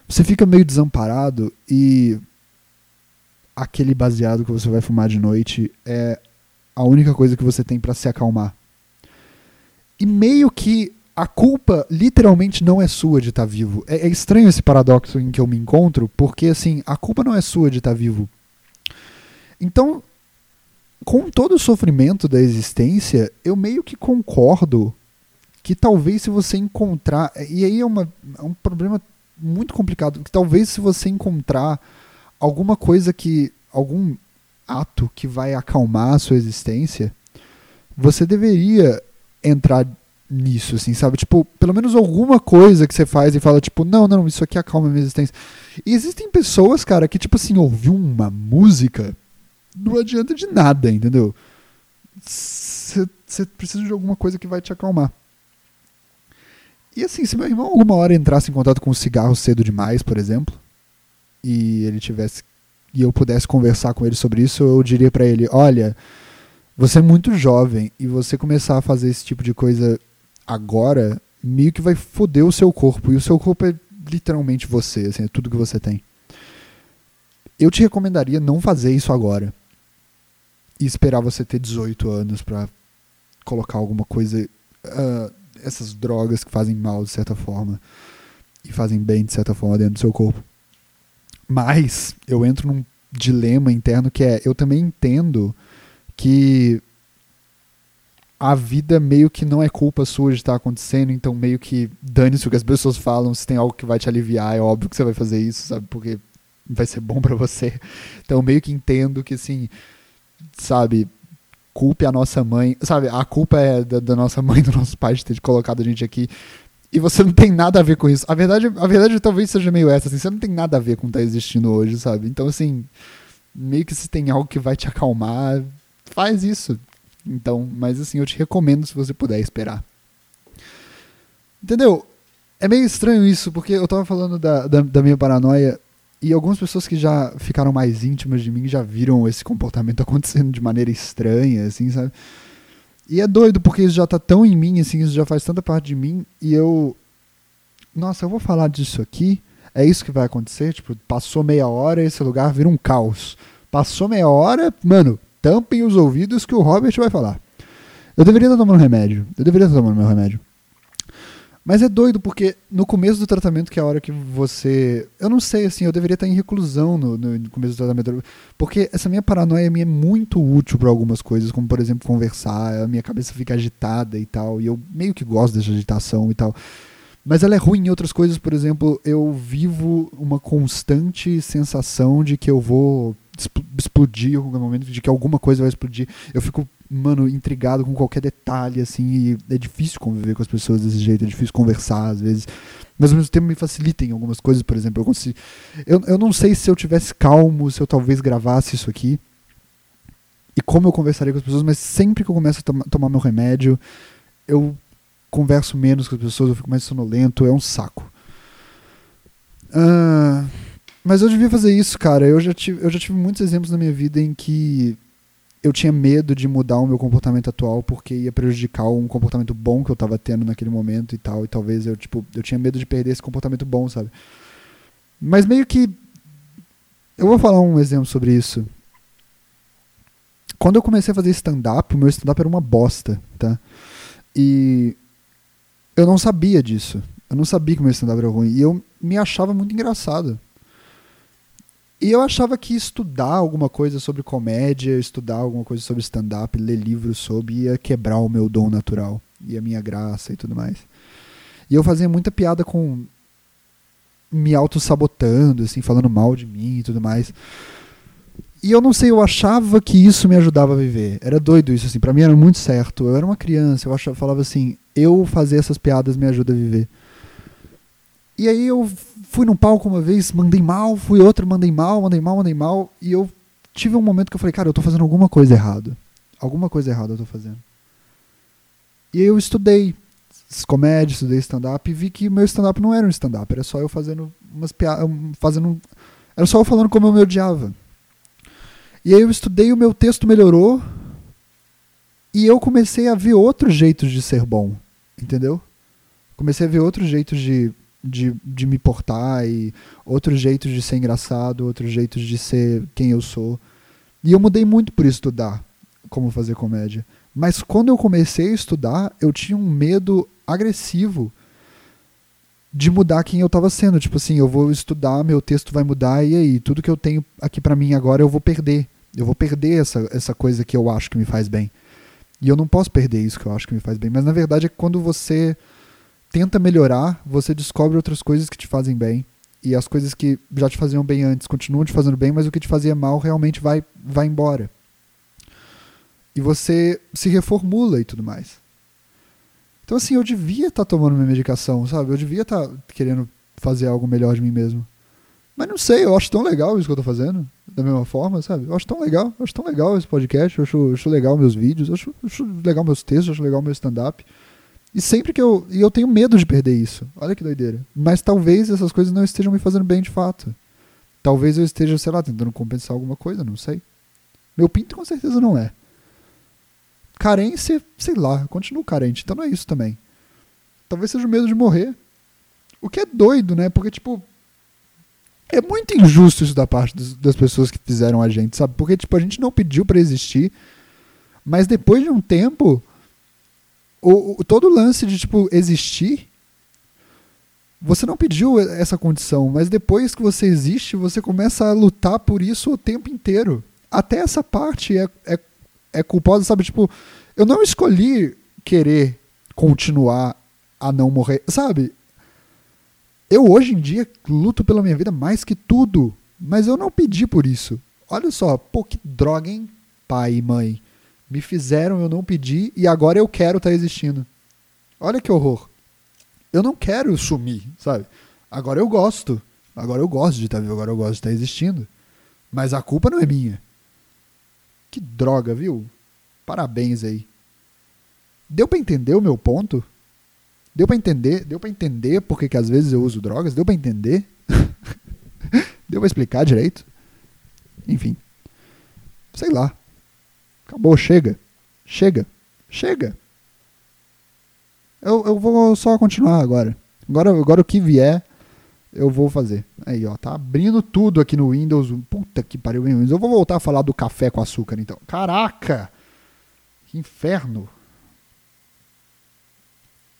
você fica meio desamparado e aquele baseado que você vai fumar de noite é a única coisa que você tem para se acalmar. E meio que a culpa literalmente não é sua de estar tá vivo. É, é, estranho esse paradoxo em que eu me encontro, porque assim, a culpa não é sua de estar tá vivo. Então, com todo o sofrimento da existência, eu meio que concordo que talvez se você encontrar. E aí é, uma, é um problema muito complicado. Que talvez se você encontrar alguma coisa que. algum ato que vai acalmar a sua existência, você deveria entrar nisso, assim, sabe? Tipo, pelo menos alguma coisa que você faz e fala, tipo, não, não, isso aqui acalma a minha existência. E existem pessoas, cara, que, tipo assim, ouviu uma música não adianta de nada, entendeu? Você precisa de alguma coisa que vai te acalmar. E assim, se meu irmão alguma hora entrasse em contato com o cigarro cedo demais, por exemplo, e ele tivesse e eu pudesse conversar com ele sobre isso, eu diria para ele: "Olha, você é muito jovem e você começar a fazer esse tipo de coisa agora, meio que vai foder o seu corpo, e o seu corpo é literalmente você, assim, é tudo que você tem. Eu te recomendaria não fazer isso agora e esperar você ter 18 anos para colocar alguma coisa. Uh, essas drogas que fazem mal de certa forma e fazem bem de certa forma dentro do seu corpo. Mas eu entro num dilema interno que é: eu também entendo que a vida meio que não é culpa sua de estar acontecendo, então meio que dane-se o que as pessoas falam, se tem algo que vai te aliviar, é óbvio que você vai fazer isso, sabe? Porque vai ser bom para você. Então meio que entendo que assim, sabe, culpe a nossa mãe, sabe? A culpa é da, da nossa mãe, do nosso pai de ter colocado a gente aqui. E você não tem nada a ver com isso. A verdade, a verdade talvez seja meio essa, assim, você não tem nada a ver com tá existindo hoje, sabe? Então assim, meio que se tem algo que vai te acalmar, faz isso. Então, mas assim, eu te recomendo se você puder esperar. Entendeu? É meio estranho isso, porque eu tava falando da, da, da, minha paranoia e algumas pessoas que já ficaram mais íntimas de mim já viram esse comportamento acontecendo de maneira estranha, assim, sabe? E é doido, porque isso já tá tão em mim, assim, isso já faz tanta parte de mim, e eu. Nossa, eu vou falar disso aqui, é isso que vai acontecer? Tipo, passou meia hora esse lugar vira um caos. Passou meia hora, mano, tampem os ouvidos que o Robert vai falar. Eu deveria estar tomando remédio. Eu deveria estar tomando meu remédio. Mas é doido, porque no começo do tratamento, que é a hora que você. Eu não sei, assim, eu deveria estar em reclusão no, no começo do tratamento. Porque essa minha paranoia minha é muito útil para algumas coisas, como por exemplo conversar, a minha cabeça fica agitada e tal. E eu meio que gosto dessa agitação e tal. Mas ela é ruim em outras coisas, por exemplo, eu vivo uma constante sensação de que eu vou explodir em algum momento, de que alguma coisa vai explodir. Eu fico, mano, intrigado com qualquer detalhe, assim, é difícil conviver com as pessoas desse jeito, é difícil conversar às vezes. Mas ao mesmo tempo me facilita em algumas coisas, por exemplo, eu consigo. Eu, eu não sei se eu tivesse calmo, se eu talvez gravasse isso aqui. E como eu conversaria com as pessoas, mas sempre que eu começo a tom tomar meu remédio, eu converso menos com as pessoas, eu fico mais sonolento, é um saco. Uh, mas eu devia fazer isso, cara. Eu já, tive, eu já tive muitos exemplos na minha vida em que eu tinha medo de mudar o meu comportamento atual porque ia prejudicar um comportamento bom que eu tava tendo naquele momento e tal. E talvez eu, tipo, eu tinha medo de perder esse comportamento bom, sabe? Mas meio que. Eu vou falar um exemplo sobre isso. Quando eu comecei a fazer stand-up, o meu stand-up era uma bosta, tá? E eu não sabia disso. Eu não sabia que o meu stand-up era ruim. E eu me achava muito engraçado. E eu achava que estudar alguma coisa sobre comédia, estudar alguma coisa sobre stand-up, ler livros sobre, ia quebrar o meu dom natural e a minha graça e tudo mais. E eu fazia muita piada com me auto-sabotando, assim, falando mal de mim e tudo mais. E eu não sei, eu achava que isso me ajudava a viver. Era doido isso, assim, pra mim era muito certo. Eu era uma criança, eu achava, falava assim, eu fazer essas piadas me ajuda a viver. E aí eu fui num palco uma vez, mandei mal, fui outro, mandei mal, mandei mal, mandei mal, e eu tive um momento que eu falei, cara, eu tô fazendo alguma coisa errada. Alguma coisa errada eu tô fazendo. E aí eu estudei comédia, estudei stand-up e vi que meu stand-up não era um stand-up, era só eu fazendo umas piadas, fazendo era só eu falando como eu me odiava. E aí eu estudei, o meu texto melhorou e eu comecei a ver outros jeitos de ser bom, entendeu? Comecei a ver outros jeitos de de, de me portar e outros jeitos de ser engraçado, outros jeitos de ser quem eu sou. E eu mudei muito por estudar como fazer comédia. Mas quando eu comecei a estudar, eu tinha um medo agressivo de mudar quem eu estava sendo. Tipo assim, eu vou estudar, meu texto vai mudar e aí, tudo que eu tenho aqui para mim agora eu vou perder. Eu vou perder essa, essa coisa que eu acho que me faz bem. E eu não posso perder isso que eu acho que me faz bem. Mas na verdade é que quando você tenta melhorar, você descobre outras coisas que te fazem bem. E as coisas que já te faziam bem antes continuam te fazendo bem, mas o que te fazia mal realmente vai, vai embora. E você se reformula e tudo mais. Então, assim, eu devia estar tá tomando minha medicação, sabe? Eu devia estar tá querendo fazer algo melhor de mim mesmo. Mas não sei, eu acho tão legal isso que eu tô fazendo, da mesma forma, sabe? Eu acho tão legal, eu acho tão legal esse podcast, eu acho, eu acho legal meus vídeos, eu acho, eu acho legal meus textos, eu acho legal meu stand-up. E sempre que eu. E eu tenho medo de perder isso. Olha que doideira. Mas talvez essas coisas não estejam me fazendo bem de fato. Talvez eu esteja, sei lá, tentando compensar alguma coisa, não sei. Meu pinto com certeza não é. Carência, sei lá, continuo carente, então não é isso também. Talvez seja o medo de morrer. O que é doido, né? Porque, tipo. É muito injusto isso da parte das pessoas que fizeram a gente, sabe? Porque, tipo, a gente não pediu para existir. Mas depois de um tempo, o, o, todo o lance de, tipo, existir, você não pediu essa condição, mas depois que você existe, você começa a lutar por isso o tempo inteiro. Até essa parte é, é, é culposa, sabe? Tipo, eu não escolhi querer continuar a não morrer, sabe? Eu hoje em dia luto pela minha vida mais que tudo, mas eu não pedi por isso. Olha só, pô, que droga, hein? Pai e mãe. Me fizeram, eu não pedi e agora eu quero estar tá existindo. Olha que horror. Eu não quero sumir, sabe? Agora eu gosto. Agora eu gosto de estar tá vivo, agora eu gosto de estar tá existindo. Mas a culpa não é minha. Que droga, viu? Parabéns aí. Deu para entender o meu ponto? Deu para entender? Deu para entender porque que às vezes eu uso drogas? Deu para entender? Deu para explicar direito? Enfim. Sei lá. Acabou, chega. Chega. Chega. Eu, eu vou só continuar agora. agora. Agora o que vier, eu vou fazer. Aí, ó, tá abrindo tudo aqui no Windows. Puta que pariu, Windows. Eu vou voltar a falar do café com açúcar, então. Caraca! Que inferno.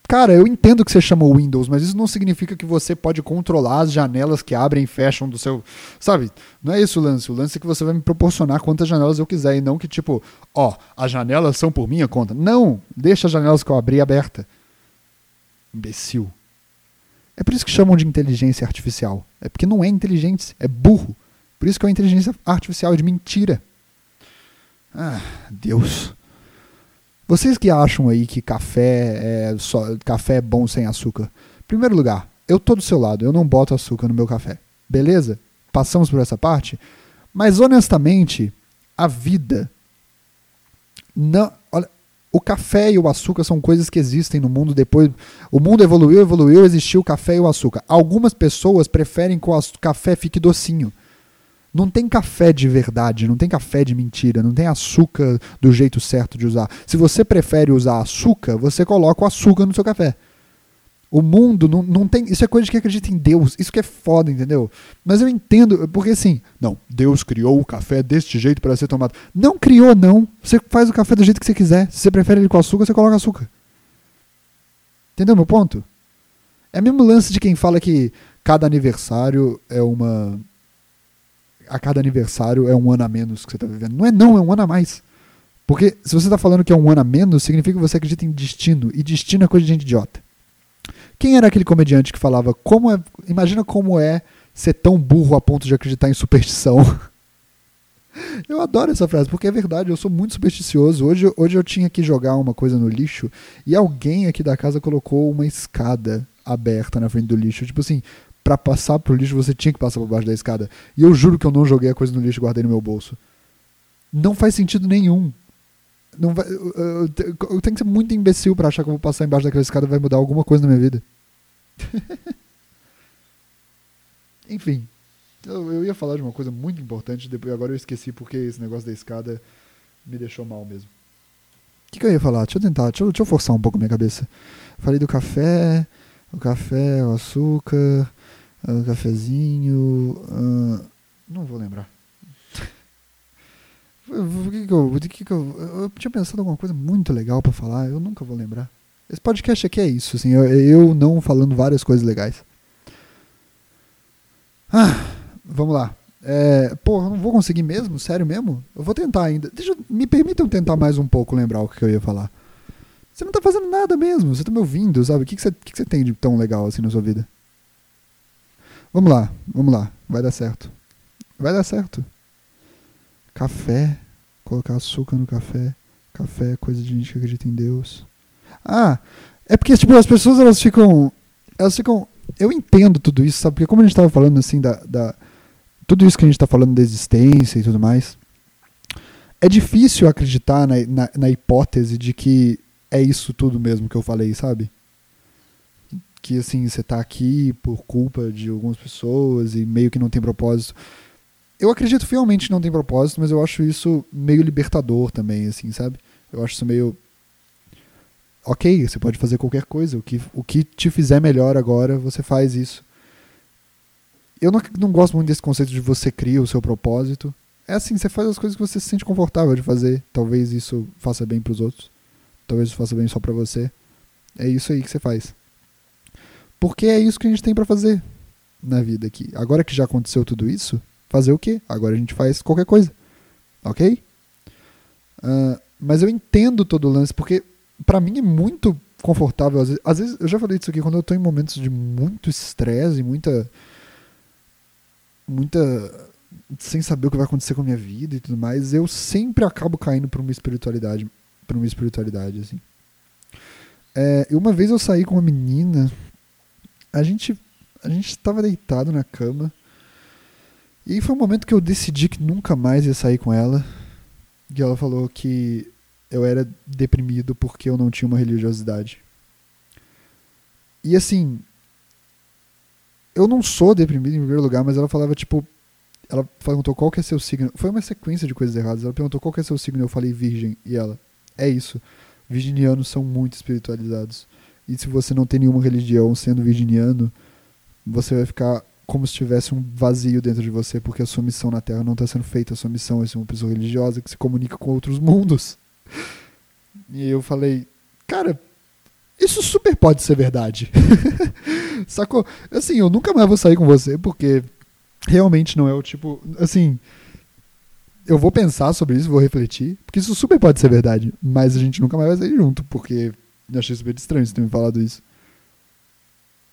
Cara, eu entendo que você chamou Windows, mas isso não significa que você pode controlar as janelas que abrem e fecham do seu. Sabe? Não é isso o lance. O lance é que você vai me proporcionar quantas janelas eu quiser e não que, tipo, ó, as janelas são por minha conta. Não! Deixa as janelas que eu abri aberta. Imbecil. É por isso que chamam de inteligência artificial. É porque não é inteligência, é burro. Por isso que é uma inteligência artificial de mentira. Ah, Deus. Vocês que acham aí que café é só café é bom sem açúcar. Primeiro lugar, eu tô do seu lado, eu não boto açúcar no meu café. Beleza? Passamos por essa parte. Mas honestamente, a vida não, olha, o café e o açúcar são coisas que existem no mundo depois. O mundo evoluiu, evoluiu, existiu o café e o açúcar. Algumas pessoas preferem que o café fique docinho. Não tem café de verdade, não tem café de mentira, não tem açúcar do jeito certo de usar. Se você prefere usar açúcar, você coloca o açúcar no seu café. O mundo não, não tem. Isso é coisa de quem acredita em Deus. Isso que é foda, entendeu? Mas eu entendo, porque assim, não, Deus criou o café deste jeito para ser tomado. Não criou, não. Você faz o café do jeito que você quiser. Se você prefere ele com açúcar, você coloca açúcar. Entendeu meu ponto? É o mesmo lance de quem fala que cada aniversário é uma a cada aniversário é um ano a menos que você está vivendo. Não é não, é um ano a mais. Porque se você está falando que é um ano a menos, significa que você acredita em destino. E destino é coisa de gente idiota. Quem era aquele comediante que falava como é. Imagina como é ser tão burro a ponto de acreditar em superstição. Eu adoro essa frase, porque é verdade, eu sou muito supersticioso. Hoje, hoje eu tinha que jogar uma coisa no lixo e alguém aqui da casa colocou uma escada aberta na frente do lixo. Tipo assim, para passar pro lixo você tinha que passar por baixo da escada. E eu juro que eu não joguei a coisa no lixo e guardei no meu bolso. Não faz sentido nenhum. Não vai, eu, eu, eu tenho que ser muito imbecil para achar que eu vou passar embaixo daquela escada e vai mudar alguma coisa na minha vida. Enfim, eu, eu, ia falar de uma coisa muito importante, depois agora eu esqueci porque esse negócio da escada me deixou mal mesmo. O que, que, eu ia falar? Deixa eu tentar, deixa eu, deixa eu forçar um pouco minha cabeça. Falei do café, o café, o açúcar, uh, cafezinho. Uh, não vou lembrar. O que que eu, que que eu, eu tinha pensado alguma coisa muito legal para falar, eu nunca vou lembrar. Esse podcast aqui é isso, assim, eu, eu não falando várias coisas legais. Ah, vamos lá. É, porra, não vou conseguir mesmo? Sério mesmo? Eu vou tentar ainda. Deixa, me permitam tentar mais um pouco lembrar o que eu ia falar. Você não tá fazendo nada mesmo, você tá me ouvindo, sabe? O que, que, você, que, que você tem de tão legal assim na sua vida? Vamos lá, vamos lá. Vai dar certo. Vai dar certo. Café. Colocar açúcar no café. Café é coisa de gente que acredita em Deus. Ah, é porque, tipo, as pessoas elas ficam. Elas ficam. Eu entendo tudo isso, sabe? Porque como a gente estava falando assim da, da. Tudo isso que a gente está falando da existência e tudo mais. É difícil acreditar na, na, na hipótese de que é isso tudo mesmo que eu falei, sabe? Que assim você está aqui por culpa de algumas pessoas e meio que não tem propósito. Eu acredito fielmente que não tem propósito, mas eu acho isso meio libertador também, assim, sabe? Eu acho isso meio ok, você pode fazer qualquer coisa, o que, o que te fizer melhor agora, você faz isso. Eu não, não gosto muito desse conceito de você cria o seu propósito. É assim, você faz as coisas que você se sente confortável de fazer. Talvez isso faça bem para os outros. talvez isso faça bem só para você. É isso aí que você faz. Porque é isso que a gente tem para fazer na vida aqui. Agora que já aconteceu tudo isso, fazer o quê? Agora a gente faz qualquer coisa. Ok? Uh, mas eu entendo todo o lance, porque para mim é muito confortável. Às vezes, às vezes, eu já falei disso aqui, quando eu tô em momentos de muito estresse, muita. muita. sem saber o que vai acontecer com a minha vida e tudo mais, eu sempre acabo caindo pra uma espiritualidade. pra uma espiritualidade, assim. É, uma vez eu saí com uma menina, a gente. a gente estava deitado na cama. E foi um momento que eu decidi que nunca mais ia sair com ela. E ela falou que eu era deprimido porque eu não tinha uma religiosidade. E assim, eu não sou deprimido em primeiro lugar, mas ela falava tipo, ela perguntou qual que é seu signo. Foi uma sequência de coisas erradas. Ela perguntou qual que é seu signo, eu falei virgem e ela, é isso. Virginianos são muito espiritualizados. E se você não tem nenhuma religião sendo virginiano, você vai ficar como se tivesse um vazio dentro de você, porque a sua missão na Terra não está sendo feita. A sua missão é ser uma pessoa religiosa que se comunica com outros mundos. E eu falei, cara, isso super pode ser verdade. Sacou? Assim, eu nunca mais vou sair com você, porque realmente não é o tipo. Assim, eu vou pensar sobre isso, vou refletir, porque isso super pode ser verdade, mas a gente nunca mais vai sair junto, porque eu achei super estranho você ter me falado isso.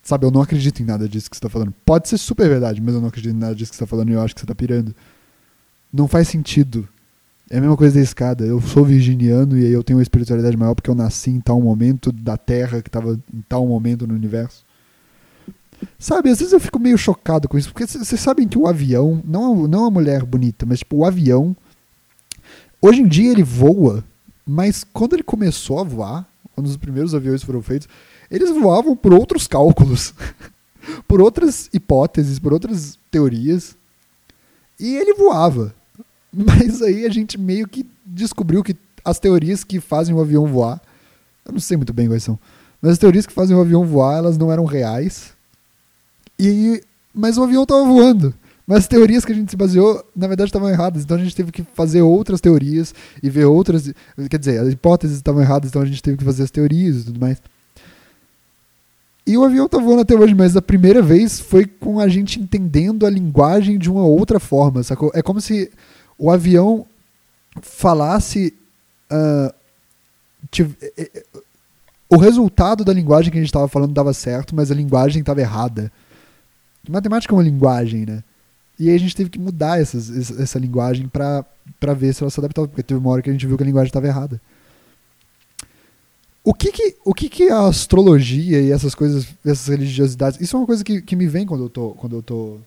Sabe, eu não acredito em nada disso que você tá falando. Pode ser super verdade, mas eu não acredito em nada disso que você tá falando e eu acho que você tá pirando. Não faz sentido. É a mesma coisa da escada. Eu sou virginiano e aí eu tenho uma espiritualidade maior porque eu nasci em tal momento da Terra que estava em tal momento no universo. Sabe, às vezes eu fico meio chocado com isso, porque vocês sabem que o avião, não, não a mulher bonita, mas tipo, o avião, hoje em dia ele voa, mas quando ele começou a voar, quando os primeiros aviões foram feitos, eles voavam por outros cálculos, por outras hipóteses, por outras teorias. E ele voava. Mas aí a gente meio que descobriu que as teorias que fazem o avião voar, eu não sei muito bem quais são, mas as teorias que fazem o avião voar, elas não eram reais. E mas o avião estava voando. Mas as teorias que a gente se baseou, na verdade, estavam erradas. Então a gente teve que fazer outras teorias e ver outras. Quer dizer, as hipóteses estavam erradas, então a gente teve que fazer as teorias e tudo mais. E o avião tá voando até hoje, mas a primeira vez foi com a gente entendendo a linguagem de uma outra forma, sacou? É como se o avião falasse. Uh, tive, o resultado da linguagem que a gente estava falando dava certo, mas a linguagem estava errada. Matemática é uma linguagem, né? E aí a gente teve que mudar essas, essa linguagem para ver se ela se adaptava, porque teve uma hora que a gente viu que a linguagem estava errada. O que que, o que que a astrologia e essas coisas, essas religiosidades, isso é uma coisa que, que me vem quando eu tô, quando eu tô,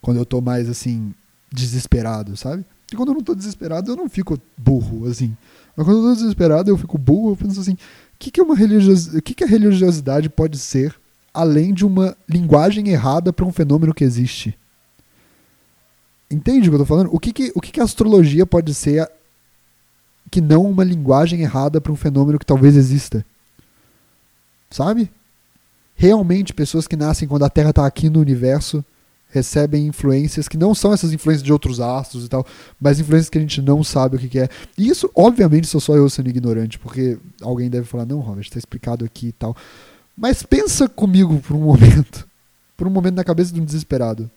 quando eu tô mais assim desesperado, sabe? E quando eu não tô desesperado, eu não fico burro assim. Mas quando eu tô desesperado, eu fico burro, eu penso assim, o que que uma religios, o que que a religiosidade pode ser além de uma linguagem errada para um fenômeno que existe? Entende o que eu tô falando? O que que, o que que a astrologia pode ser que não uma linguagem errada para um fenômeno que talvez exista. Sabe? Realmente, pessoas que nascem quando a Terra está aqui no universo recebem influências que não são essas influências de outros astros e tal, mas influências que a gente não sabe o que, que é. E isso, obviamente, sou só eu sendo ignorante, porque alguém deve falar, não, Robert, está explicado aqui e tal. Mas pensa comigo por um momento, por um momento na cabeça de um desesperado.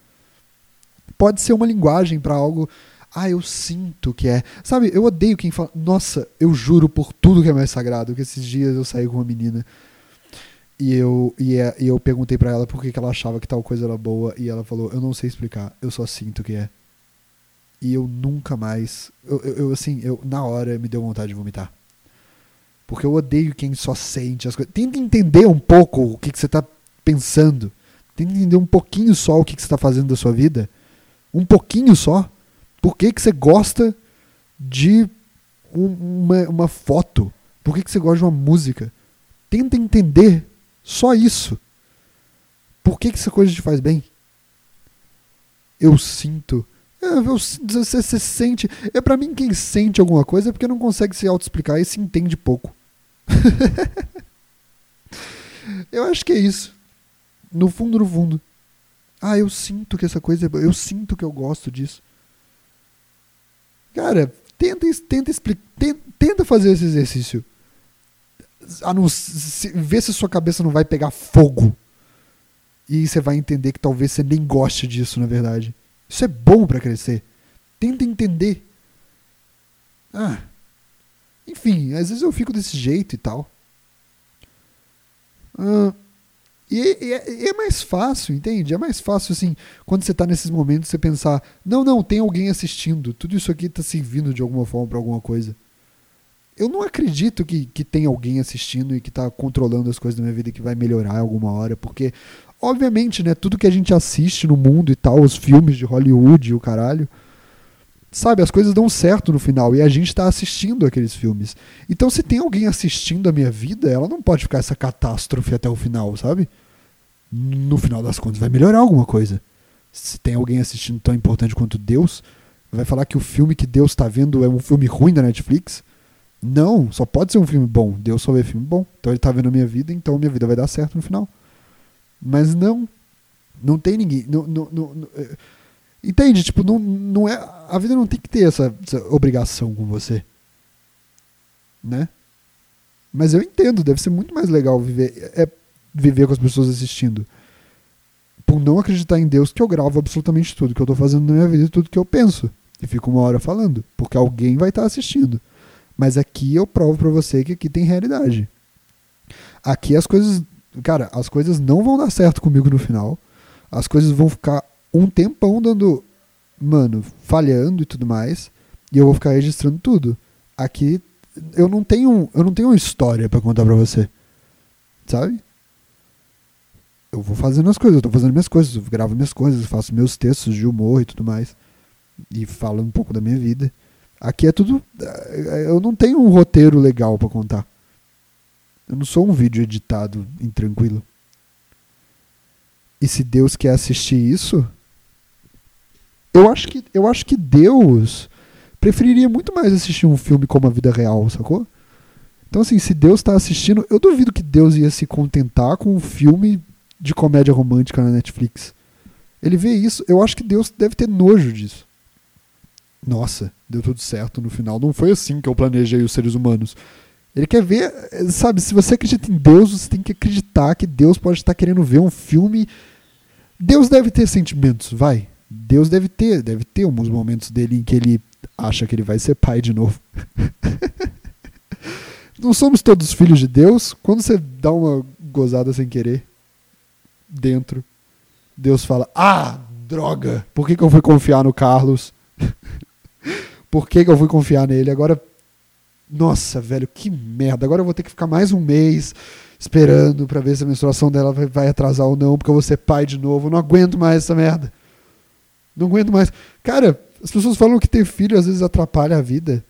Pode ser uma linguagem para algo ah, eu sinto que é. Sabe, eu odeio quem fala. Nossa, eu juro por tudo que é mais sagrado. Que esses dias eu saí com uma menina e eu, e, é, e eu perguntei para ela por que, que ela achava que tal coisa era boa. E ela falou: Eu não sei explicar, eu só sinto que é. E eu nunca mais. Eu, eu, eu assim, eu, na hora me deu vontade de vomitar. Porque eu odeio quem só sente as coisas. Tenta entender um pouco o que, que você está pensando. Tenta entender um pouquinho só o que, que você está fazendo da sua vida. Um pouquinho só. Por que, que você gosta de uma, uma foto? Por que, que você gosta de uma música? Tenta entender só isso. Por que, que essa coisa te faz bem? Eu sinto. É, você, você sente. É para mim quem sente alguma coisa é porque não consegue se auto-explicar e se entende pouco. eu acho que é isso. No fundo, no fundo. Ah, eu sinto que essa coisa é boa. Eu sinto que eu gosto disso. Cara, tenta, tenta, tenta, tenta fazer esse exercício. não, se, vê se sua cabeça não vai pegar fogo. E você vai entender que talvez você nem goste disso, na verdade. Isso é bom para crescer. Tenta entender. Ah. Enfim, às vezes eu fico desse jeito e tal. Ah, e, e, e, é mais fácil, entende? É mais fácil, assim, quando você tá nesses momentos, você pensar: não, não, tem alguém assistindo. Tudo isso aqui tá servindo de alguma forma para alguma coisa. Eu não acredito que, que tem alguém assistindo e que tá controlando as coisas da minha vida que vai melhorar alguma hora, porque Obviamente, né? Tudo que a gente assiste no mundo e tal, os filmes de Hollywood e o caralho. Sabe, as coisas dão certo no final e a gente está assistindo aqueles filmes. Então, se tem alguém assistindo a minha vida, ela não pode ficar essa catástrofe até o final, sabe? No final das contas, vai melhorar alguma coisa. Se tem alguém assistindo tão importante quanto Deus, vai falar que o filme que Deus está vendo é um filme ruim da Netflix? Não, só pode ser um filme bom. Deus só vê filme bom. Então ele está vendo a minha vida, então minha vida vai dar certo no final. Mas não. Não tem ninguém. Não, não, não, é, entende? Tipo, não, não é. A vida não tem que ter essa, essa obrigação com você. Né? Mas eu entendo, deve ser muito mais legal viver, é, viver com as pessoas assistindo. Por não acreditar em Deus, que eu gravo absolutamente tudo que eu estou fazendo na minha vida tudo que eu penso. E fico uma hora falando. Porque alguém vai estar tá assistindo. Mas aqui eu provo para você que aqui tem realidade. Aqui as coisas cara, as coisas não vão dar certo comigo no final. As coisas vão ficar um tempão dando, mano, falhando e tudo mais. E eu vou ficar registrando tudo. Aqui eu não tenho, eu não tenho uma história para contar para você. Sabe? Eu vou fazendo as coisas, eu tô fazendo minhas coisas, eu gravo minhas coisas, faço meus textos de humor e tudo mais. E falo um pouco da minha vida. Aqui é tudo. Eu não tenho um roteiro legal para contar. Eu não sou um vídeo editado em tranquilo. E se Deus quer assistir isso, eu acho que eu acho que Deus preferiria muito mais assistir um filme como a vida real, sacou? Então assim, se Deus está assistindo, eu duvido que Deus ia se contentar com um filme de comédia romântica na Netflix. Ele vê isso, eu acho que Deus deve ter nojo disso. Nossa, deu tudo certo no final. Não foi assim que eu planejei os seres humanos. Ele quer ver, sabe, se você acredita em Deus, você tem que acreditar que Deus pode estar querendo ver um filme. Deus deve ter sentimentos, vai. Deus deve ter, deve ter alguns momentos dele em que ele acha que ele vai ser pai de novo. Não somos todos filhos de Deus? Quando você dá uma gozada sem querer dentro, Deus fala: Ah, droga, por que, que eu fui confiar no Carlos? por que, que eu fui confiar nele? Agora nossa, velho, que merda. Agora eu vou ter que ficar mais um mês esperando para ver se a menstruação dela vai atrasar ou não, porque eu vou ser pai de novo. Eu não aguento mais essa merda. Não aguento mais. Cara, as pessoas falam que ter filho às vezes atrapalha a vida.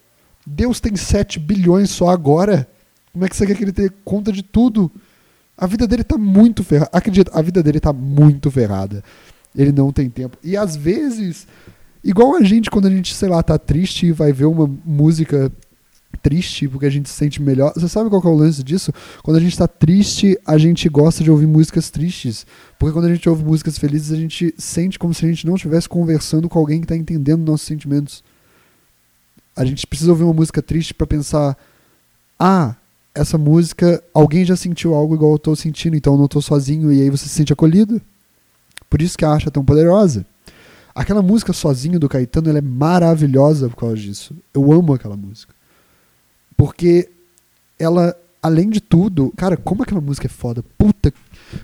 Deus tem 7 bilhões só agora. Como é que você quer que ele tenha conta de tudo? A vida dele tá muito ferrada. Acredita, a vida dele tá muito ferrada. Ele não tem tempo. E às vezes, igual a gente, quando a gente, sei lá, tá triste e vai ver uma música triste, porque a gente se sente melhor. Você sabe qual é o lance disso? Quando a gente está triste, a gente gosta de ouvir músicas tristes. Porque quando a gente ouve músicas felizes, a gente sente como se a gente não estivesse conversando com alguém que está entendendo nossos sentimentos. A gente precisa ouvir uma música triste para pensar: ah, essa música, alguém já sentiu algo igual eu estou sentindo, então eu não estou sozinho, e aí você se sente acolhido. Por isso que a arte é tão poderosa. Aquela música sozinho do Caetano ela é maravilhosa por causa disso. Eu amo aquela música. Porque ela, além de tudo, cara, como aquela música é foda. Puta,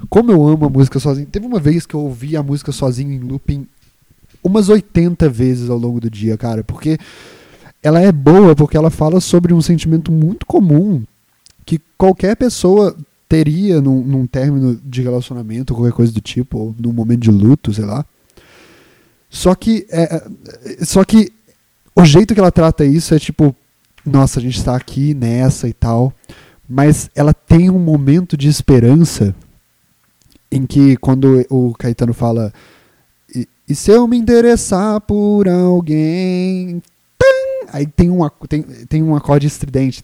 como eu amo a música sozinho. Teve uma vez que eu ouvi a música sozinho em looping umas 80 vezes ao longo do dia, cara, porque ela é boa porque ela fala sobre um sentimento muito comum que qualquer pessoa teria num, num término de relacionamento, qualquer coisa do tipo, ou num momento de luto, sei lá. Só que, é, é só que o jeito que ela trata isso é tipo, nossa, a gente está aqui nessa e tal, mas ela tem um momento de esperança em que quando o Caetano fala e, e se eu me interessar por alguém, aí tem um, tem, tem um acorde estridente,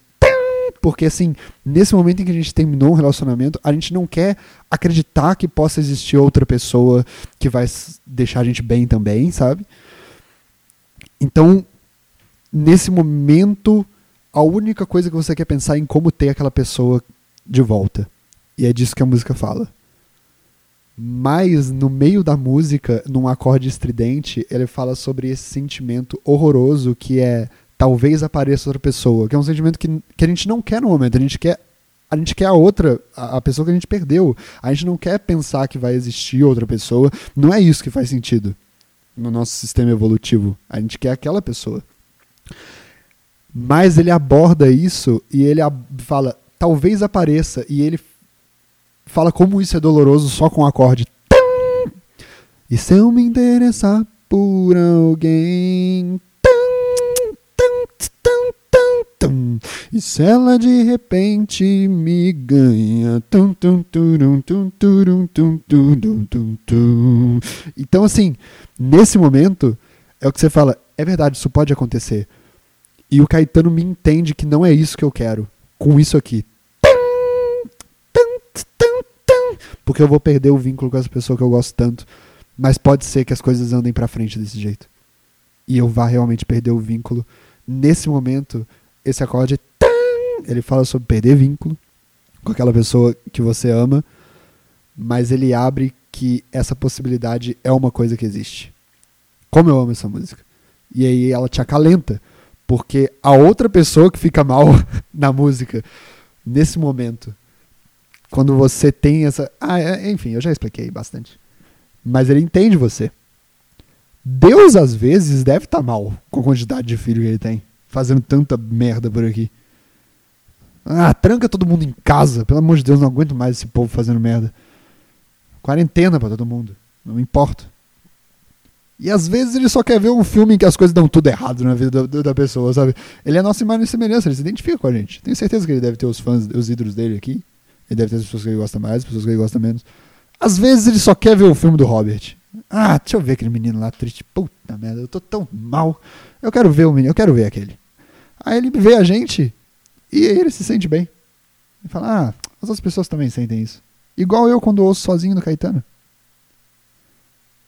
porque assim, nesse momento em que a gente terminou um relacionamento, a gente não quer acreditar que possa existir outra pessoa que vai deixar a gente bem também, sabe? Então, nesse momento, a única coisa que você quer pensar é em como ter aquela pessoa de volta. E é disso que a música fala. Mas no meio da música, num acorde estridente, ele fala sobre esse sentimento horroroso que é talvez apareça outra pessoa, que é um sentimento que, que a gente não quer no momento, a gente quer a gente quer a outra, a, a pessoa que a gente perdeu. A gente não quer pensar que vai existir outra pessoa. Não é isso que faz sentido no nosso sistema evolutivo. A gente quer aquela pessoa. Mas ele aborda isso e ele fala, talvez apareça, e ele fala como isso é doloroso só com o acorde. E se eu me interessar por alguém. E se ela de repente me ganha. Então, assim, nesse momento, é o que você fala: é verdade, isso pode acontecer. E o Caetano me entende que não é isso que eu quero com isso aqui. Porque eu vou perder o vínculo com essa pessoa que eu gosto tanto. Mas pode ser que as coisas andem para frente desse jeito. E eu vá realmente perder o vínculo. Nesse momento, esse acorde ele fala sobre perder vínculo com aquela pessoa que você ama, mas ele abre que essa possibilidade é uma coisa que existe. Como eu amo essa música. E aí ela te acalenta, porque a outra pessoa que fica mal na música, nesse momento, quando você tem essa. Ah, é, enfim, eu já expliquei bastante. Mas ele entende você. Deus, às vezes, deve estar tá mal com a quantidade de filho que ele tem, fazendo tanta merda por aqui. Ah, tranca todo mundo em casa. Pelo amor de Deus, não aguento mais esse povo fazendo merda. Quarentena para todo mundo. Não importa. E às vezes ele só quer ver um filme em que as coisas dão tudo errado na vida da, da pessoa, sabe? Ele é a nossa imagem e semelhança, ele se identifica com a gente. Tenho certeza que ele deve ter os fãs, os ídolos dele aqui. Ele deve ter as pessoas que ele gosta mais, as pessoas que ele gosta menos. Às vezes ele só quer ver o filme do Robert. Ah, deixa eu ver aquele menino lá triste. Puta merda, eu tô tão mal. Eu quero ver o menino, eu quero ver aquele. Aí ele vê a gente e ele se sente bem. Ele fala, ah, as outras pessoas também sentem isso. Igual eu quando ouço sozinho no Caetano.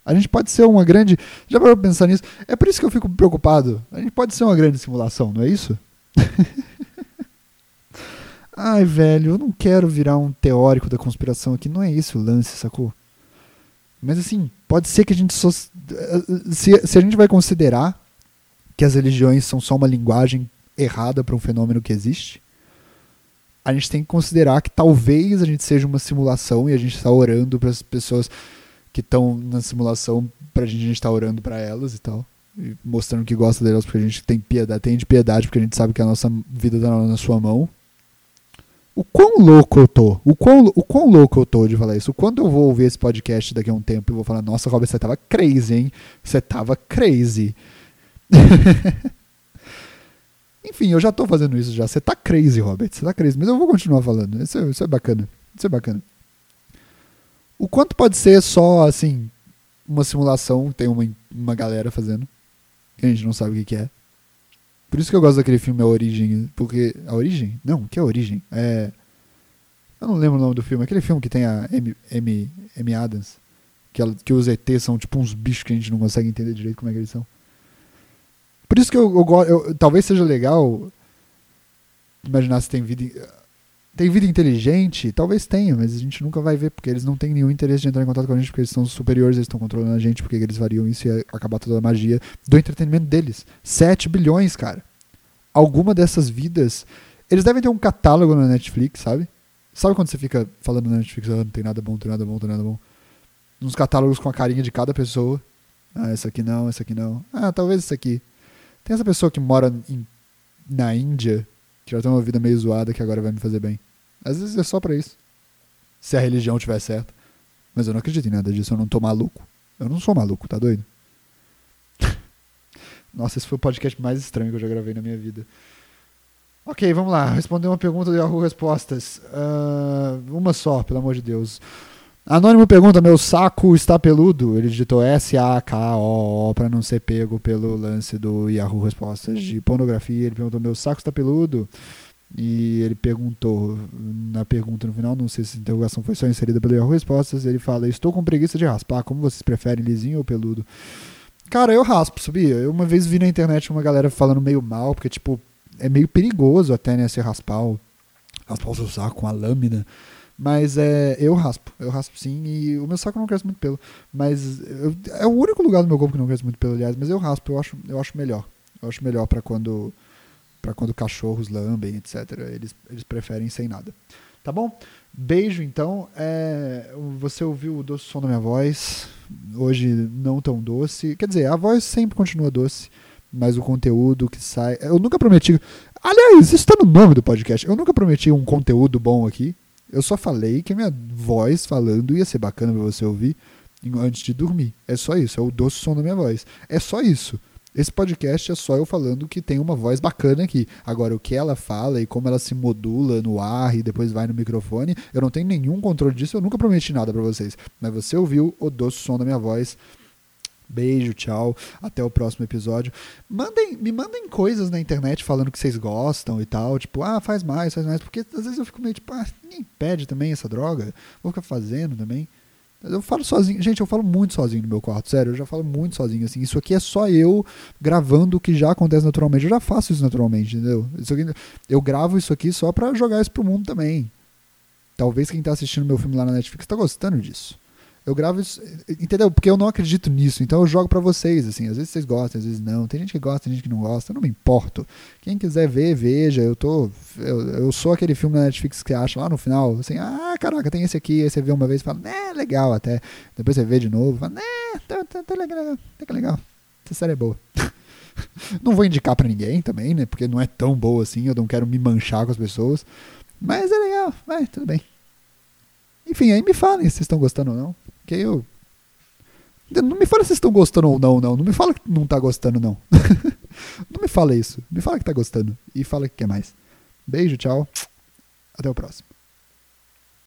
A gente pode ser uma grande. Já parou pra pensar nisso? É por isso que eu fico preocupado. A gente pode ser uma grande simulação, não é isso? Ai, velho, eu não quero virar um teórico da conspiração aqui. Não é isso o lance, sacou? Mas assim, pode ser que a gente só. Se, se a gente vai considerar que as religiões são só uma linguagem errada para um fenômeno que existe, a gente tem que considerar que talvez a gente seja uma simulação e a gente está orando para as pessoas que estão na simulação pra gente, a gente tá orando para elas e tal. E mostrando que gosta delas porque a gente tem piedade, tem de piedade porque a gente sabe que a nossa vida tá na sua mão. O quão louco eu tô? O quão, o quão louco eu tô de falar isso? Quando eu vou ouvir esse podcast daqui a um tempo e vou falar, nossa, Robert, você tava crazy, hein? Você tava crazy. Enfim, eu já tô fazendo isso já. Você tá crazy, Robert. Você tá crazy. Mas eu vou continuar falando. Isso é, isso é bacana. Isso é bacana. O quanto pode ser só, assim, uma simulação, tem uma, uma galera fazendo, que a gente não sabe o que, que é. Por isso que eu gosto daquele filme A Origem, porque... A Origem? Não, que é A Origem? É... Eu não lembro o nome do filme. Aquele filme que tem a M, M, M Adams, que, ela, que os ETs são tipo uns bichos que a gente não consegue entender direito como é que eles são. Por isso que eu, eu talvez seja legal imaginar se tem vida tem vida inteligente? Talvez tenha, mas a gente nunca vai ver, porque eles não têm nenhum interesse de entrar em contato com a gente, porque eles são superiores, eles estão controlando a gente, porque eles variam isso e acabar toda a magia do entretenimento deles. 7 bilhões, cara. Alguma dessas vidas. Eles devem ter um catálogo na Netflix, sabe? Sabe quando você fica falando na Netflix, ah, não tem nada bom, não tem nada bom, não tem nada bom? Uns catálogos com a carinha de cada pessoa. Ah, essa aqui não, essa aqui não. Ah, talvez essa aqui. Tem essa pessoa que mora em, na Índia que já tem uma vida meio zoada que agora vai me fazer bem. Às vezes é só para isso. Se a religião tiver certa. Mas eu não acredito em nada disso, eu não tô maluco. Eu não sou maluco, tá doido? Nossa, esse foi o podcast mais estranho que eu já gravei na minha vida. Ok, vamos lá. Responder uma pergunta do Yahoo Respostas. Uh, uma só, pelo amor de Deus. Anônimo pergunta: Meu saco está peludo? Ele digitou S-A-K-O-O para não ser pego pelo lance do Yahoo Respostas de pornografia. Ele perguntou: Meu saco está peludo? E ele perguntou, na pergunta no final, não sei se a interrogação foi só inserida pelo Yahoo Respostas, ele fala: Estou com preguiça de raspar, como vocês preferem, lisinho ou peludo? Cara, eu raspo, sabia? Eu uma vez vi na internet uma galera falando meio mal, porque, tipo, é meio perigoso até, né, se raspar raspar o seu saco com a lâmina. Mas é, eu raspo, eu raspo sim, e o meu saco não cresce muito pelo. Mas eu, é o único lugar do meu corpo que não cresce muito pelo, aliás, mas eu raspo, eu acho, eu acho melhor. Eu acho melhor para quando para quando cachorros lambem, etc. Eles, eles preferem sem nada. Tá bom? Beijo, então. É, você ouviu o doce som da minha voz. Hoje não tão doce. Quer dizer, a voz sempre continua doce, mas o conteúdo que sai. Eu nunca prometi. Aliás, isso está no nome do podcast. Eu nunca prometi um conteúdo bom aqui. Eu só falei que minha voz falando ia ser bacana para você ouvir antes de dormir. É só isso, é o doce som da minha voz. É só isso. Esse podcast é só eu falando que tem uma voz bacana aqui. Agora, o que ela fala e como ela se modula no ar e depois vai no microfone, eu não tenho nenhum controle disso, eu nunca prometi nada para vocês. Mas você ouviu o doce som da minha voz. Beijo, tchau. Até o próximo episódio. Mandem, me mandem coisas na internet falando que vocês gostam e tal. Tipo, ah, faz mais, faz mais. Porque às vezes eu fico meio tipo, ah, ninguém pede também essa droga. Vou ficar fazendo também. Eu falo sozinho. Gente, eu falo muito sozinho no meu quarto, sério. Eu já falo muito sozinho, assim. Isso aqui é só eu gravando o que já acontece naturalmente. Eu já faço isso naturalmente, entendeu? Isso aqui, eu gravo isso aqui só pra jogar isso pro mundo também. Talvez quem tá assistindo meu filme lá na Netflix tá gostando disso. Eu gravo isso, entendeu? Porque eu não acredito nisso, então eu jogo para vocês, assim. Às vezes vocês gostam, às vezes não. Tem gente que gosta, tem gente que não gosta, eu não me importo. Quem quiser ver, veja. Eu tô. Eu, eu sou aquele filme na Netflix que acha lá no final, assim, ah, caraca, tem esse aqui, aí você vê uma vez e fala, né, legal até. Depois você vê de novo, fala, né, tá, tá, tá legal, tá legal. Essa série é boa. não vou indicar para ninguém também, né? Porque não é tão boa assim, eu não quero me manchar com as pessoas. Mas é legal, vai, tudo bem. Enfim, aí me falem se vocês estão gostando ou não. Que eu. Não me fala se estão gostando ou não, não. Não me fala que não tá gostando, não. não me fala isso. Me fala que tá gostando. E fala que quer mais. Beijo, tchau. Até o próximo.